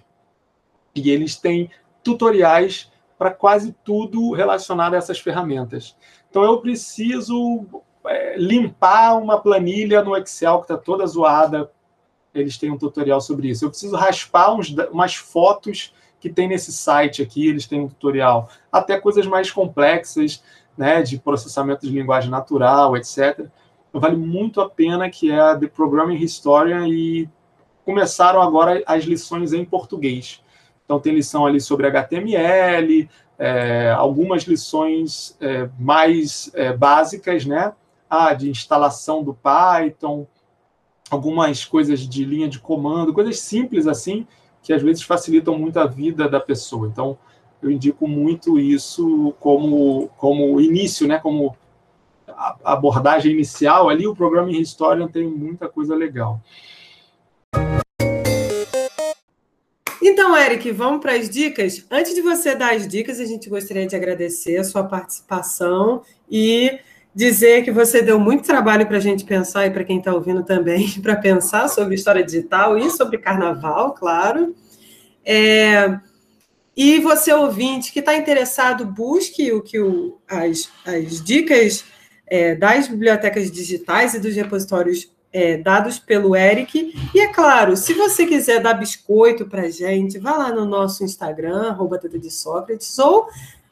E eles têm tutoriais para quase tudo relacionado a essas ferramentas. Então eu preciso é, limpar uma planilha no Excel que está toda zoada. Eles têm um tutorial sobre isso. Eu preciso raspar uns, umas fotos que tem nesse site aqui, eles têm um tutorial. Até coisas mais complexas, né, de processamento de linguagem natural, etc. Então, vale muito a pena que é a The Programming Historian e começaram agora as lições em português. Então tem lição ali sobre HTML, é, algumas lições é, mais é, básicas, né? Ah, de instalação do Python, algumas coisas de linha de comando, coisas simples assim, que às vezes facilitam muito a vida da pessoa. Então, eu indico muito isso como, como início, né? Como abordagem inicial ali, o programa em Historian tem muita coisa legal. Então, Eric, vamos para as dicas. Antes de você dar as dicas, a gente gostaria de agradecer a sua participação e dizer que você deu muito trabalho para a gente pensar e para quem está ouvindo também, para pensar sobre história digital e sobre carnaval, claro. É, e você, ouvinte, que está interessado, busque o que o, as, as dicas é, das bibliotecas digitais e dos repositórios é, dados pelo Eric. E é claro, se você quiser dar biscoito para a gente, vá lá no nosso Instagram, arroba de Sócrates, ou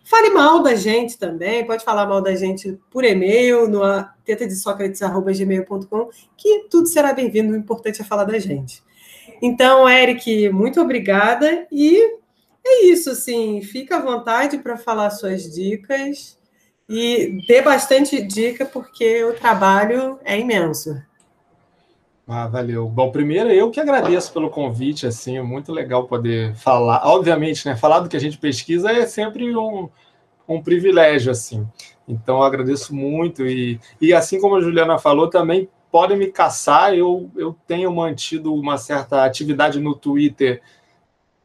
fale mal da gente também, pode falar mal da gente por e-mail, no tetadesócrates.gmail.com, que tudo será bem-vindo, o importante é falar da gente. Então, Eric, muito obrigada e é isso, assim, fica à vontade para falar suas dicas e dê bastante dica, porque o trabalho é imenso. Ah, valeu. Bom, primeiro eu que agradeço pelo convite, assim, muito legal poder falar. Obviamente, né, falar do que a gente pesquisa é sempre um, um privilégio, assim. Então, eu agradeço muito e, e assim como a Juliana falou, também podem me caçar. Eu, eu tenho mantido uma certa atividade no Twitter,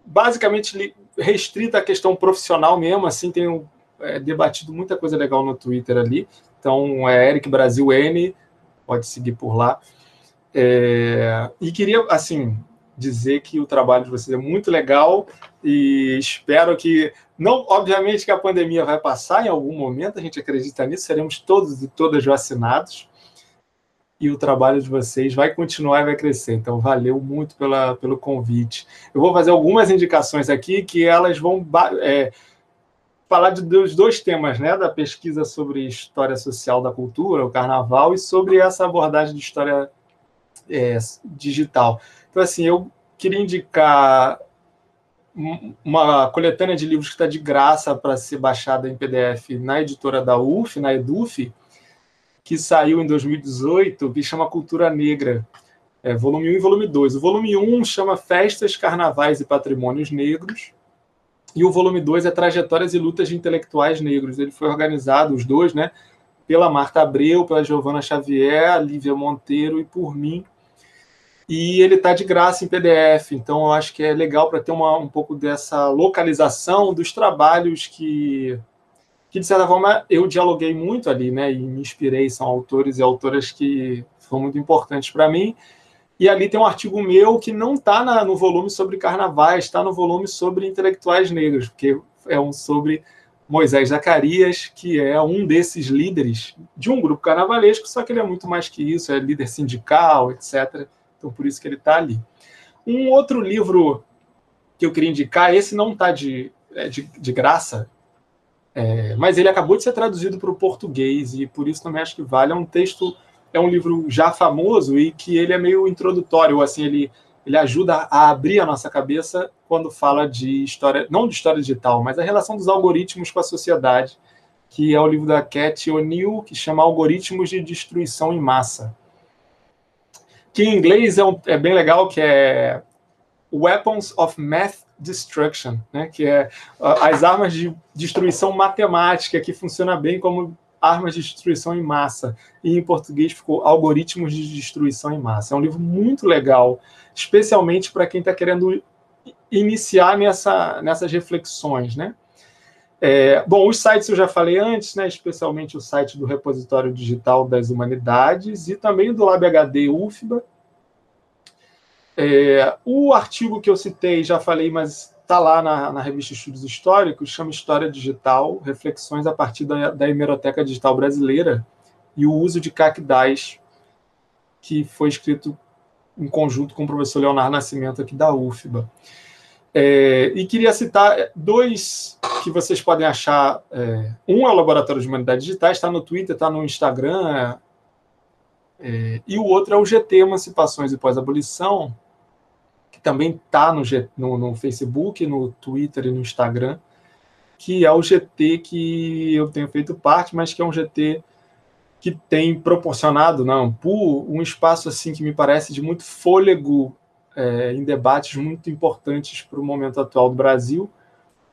basicamente restrita à questão profissional mesmo, assim, tenho é, debatido muita coisa legal no Twitter ali. Então, é Eric Brasil N, pode seguir por lá. É, e queria, assim, dizer que o trabalho de vocês é muito legal e espero que, não, obviamente que a pandemia vai passar em algum momento, a gente acredita nisso, seremos todos e todas vacinados e o trabalho de vocês vai continuar e vai crescer. Então, valeu muito pela, pelo convite. Eu vou fazer algumas indicações aqui que elas vão é, falar de, dos dois temas, né? Da pesquisa sobre história social da cultura, o carnaval, e sobre essa abordagem de história é, digital. Então, assim, eu queria indicar uma coletânea de livros que está de graça para ser baixada em PDF na editora da UF, na EDUF, que saiu em 2018, que chama Cultura Negra, é, volume 1 e volume 2. O volume 1 chama Festas, Carnavais e Patrimônios Negros, e o volume 2 é Trajetórias e Lutas de Intelectuais Negros. Ele foi organizado, os dois, né, pela Marta Abreu, pela Giovana Xavier, a Lívia Monteiro e por mim, e ele está de graça em PDF, então eu acho que é legal para ter uma, um pouco dessa localização dos trabalhos que, que, de certa forma, eu dialoguei muito ali, né, e me inspirei, são autores e autoras que foram muito importantes para mim, e ali tem um artigo meu que não está no volume sobre carnavais, está no volume sobre intelectuais negros, porque é um sobre Moisés Zacarias, que é um desses líderes de um grupo carnavalesco, só que ele é muito mais que isso, é líder sindical, etc., então, por isso que ele está ali. Um outro livro que eu queria indicar, esse não está de, é, de, de, graça, é, mas ele acabou de ser traduzido para o português, e por isso também acho que vale. É um texto, é um livro já famoso e que ele é meio introdutório, assim, ele, ele ajuda a abrir a nossa cabeça quando fala de história, não de história digital, mas a relação dos algoritmos com a sociedade, que é o livro da Cat O'Neill, que chama Algoritmos de Destruição em Massa que em inglês é, um, é bem legal, que é Weapons of Math Destruction, né? que é as armas de destruição matemática, que funciona bem como armas de destruição em massa. E em português ficou Algoritmos de Destruição em Massa. É um livro muito legal, especialmente para quem está querendo iniciar nessa, nessas reflexões, né? É, bom, os sites eu já falei antes, né, especialmente o site do Repositório Digital das Humanidades e também do LabHD UFBA. É, o artigo que eu citei, já falei, mas está lá na, na, revista Estudos Históricos, chama História Digital, Reflexões a partir da, da Hemeroteca Digital Brasileira e o uso de CACDAS, que foi escrito em conjunto com o professor Leonardo Nascimento aqui da UFBA. É, e queria citar dois que vocês podem achar. É, um é o Laboratório de Humanidades Digitais, está no Twitter, está no Instagram. É, e o outro é o GT Emancipações e Pós-Abolição, que também está no, no, no, Facebook, no Twitter e no Instagram, que é o GT que eu tenho feito parte, mas que é um GT que tem proporcionado na Ampu um espaço assim que me parece de muito fôlego é, em debates muito importantes para o momento atual do Brasil,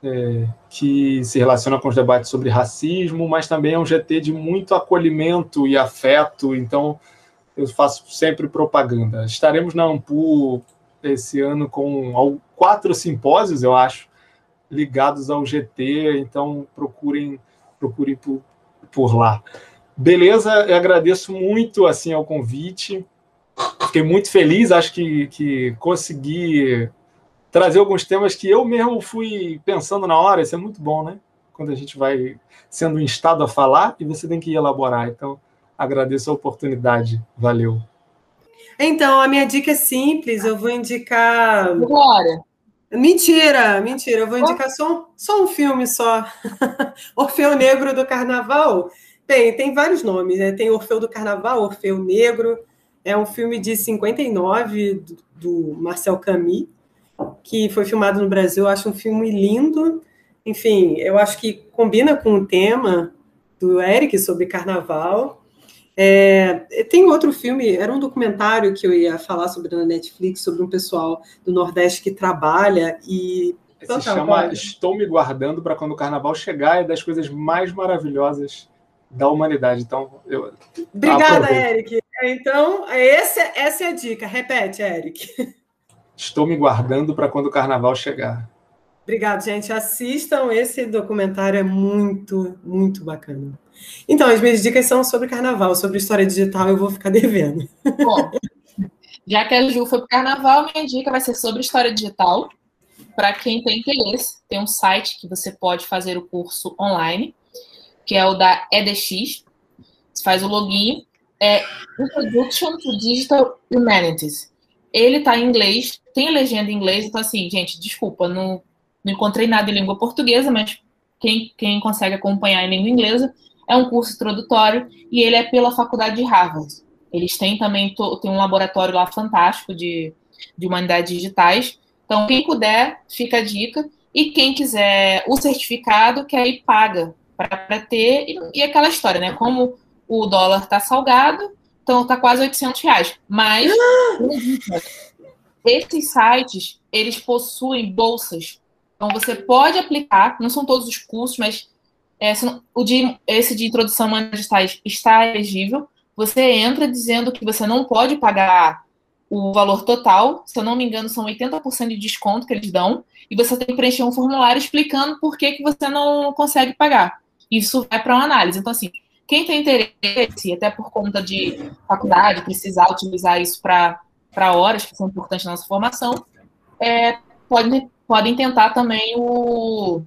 é, que se relaciona com os debates sobre racismo, mas também é um GT de muito acolhimento e afeto, então eu faço sempre propaganda. Estaremos na Ampu esse ano com quatro simpósios, eu acho, ligados ao GT, então procurem, procurem por, por lá. Beleza, eu agradeço muito assim ao convite. Fiquei muito feliz, acho que, que consegui trazer alguns temas que eu mesmo fui pensando na hora. Isso é muito bom, né? Quando a gente vai sendo instado a falar e você tem que elaborar. Então, agradeço a oportunidade. Valeu. Então, a minha dica é simples. Eu vou indicar. Glória. Mentira, mentira. Eu vou indicar só, só um filme só. Orfeu Negro do Carnaval. Tem, tem vários nomes, né? Tem Orfeu do Carnaval, Orfeu Negro. É um filme de 59 do, do Marcel Camus, que foi filmado no Brasil. Eu acho um filme lindo. Enfim, eu acho que combina com o tema do Eric sobre carnaval. É, tem outro filme, era um documentário que eu ia falar sobre na Netflix, sobre um pessoal do Nordeste que trabalha e. Se chama Estou Me Guardando para quando o carnaval chegar, é das coisas mais maravilhosas da humanidade. Então, eu. Obrigada. Eric. Então, esse, essa é a dica. Repete, Eric. Estou me guardando para quando o carnaval chegar. Obrigado, gente. Assistam esse documentário, é muito, muito bacana. Então, as minhas dicas são sobre carnaval, sobre história digital, eu vou ficar devendo. Bom, já que a Ju foi para o carnaval, minha dica vai ser sobre história digital. Para quem tem interesse, tem um site que você pode fazer o curso online que é o da EDX. Você faz o login. É Introduction to Digital Humanities. Ele está em inglês, tem legenda em inglês, então assim, gente, desculpa, não, não encontrei nada em língua portuguesa, mas quem, quem consegue acompanhar em língua inglesa, é um curso introdutório e ele é pela faculdade de Harvard. Eles têm também tem um laboratório lá fantástico de, de humanidades digitais. Então, quem puder, fica a dica. E quem quiser o certificado, que aí paga para ter. E, e, aquela história, né? Como o dólar está salgado, então está quase 800 reais. Mas esses sites, eles possuem bolsas. Então você pode aplicar, não são todos os cursos, mas é, o de, esse de introdução a digitais está elegível. Você entra dizendo que você não pode pagar o valor total, se eu não me engano, são 80% de desconto que eles dão, e você tem que preencher um formulário explicando por que, que você não consegue pagar isso vai para uma análise. Então, assim, quem tem interesse, até por conta de faculdade, precisar utilizar isso para horas que são importantes na nossa formação, é, podem, podem tentar também o,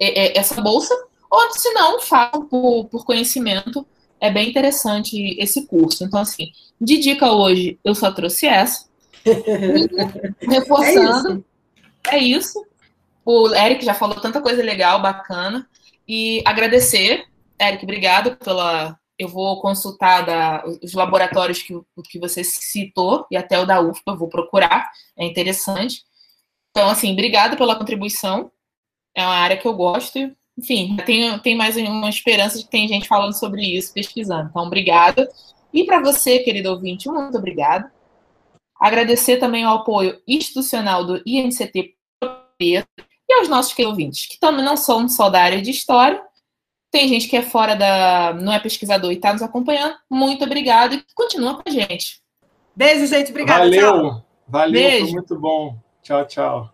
é, é, essa bolsa, ou se não, façam por, por conhecimento. É bem interessante esse curso. Então, assim, de dica hoje, eu só trouxe essa. Reforçando. É isso. é isso. O Eric já falou tanta coisa legal, bacana. E agradecer, Eric, obrigado pela. Eu vou consultar da, os laboratórios que, que você citou e até o da UFPA, vou procurar, é interessante. Então, assim, obrigado pela contribuição. É uma área que eu gosto. Enfim, tem, tem mais uma esperança de que tem gente falando sobre isso, pesquisando. Então, obrigada. E para você, querido ouvinte, muito obrigado. Agradecer também o apoio institucional do INCT e aos nossos ouvintes, que também não são só da área de história. Tem gente que é fora da. não é pesquisador e está nos acompanhando. Muito obrigado e continua com a gente. Beijo, gente. Obrigada. Valeu. Tchau. Valeu, Beijo. foi muito bom. Tchau, tchau.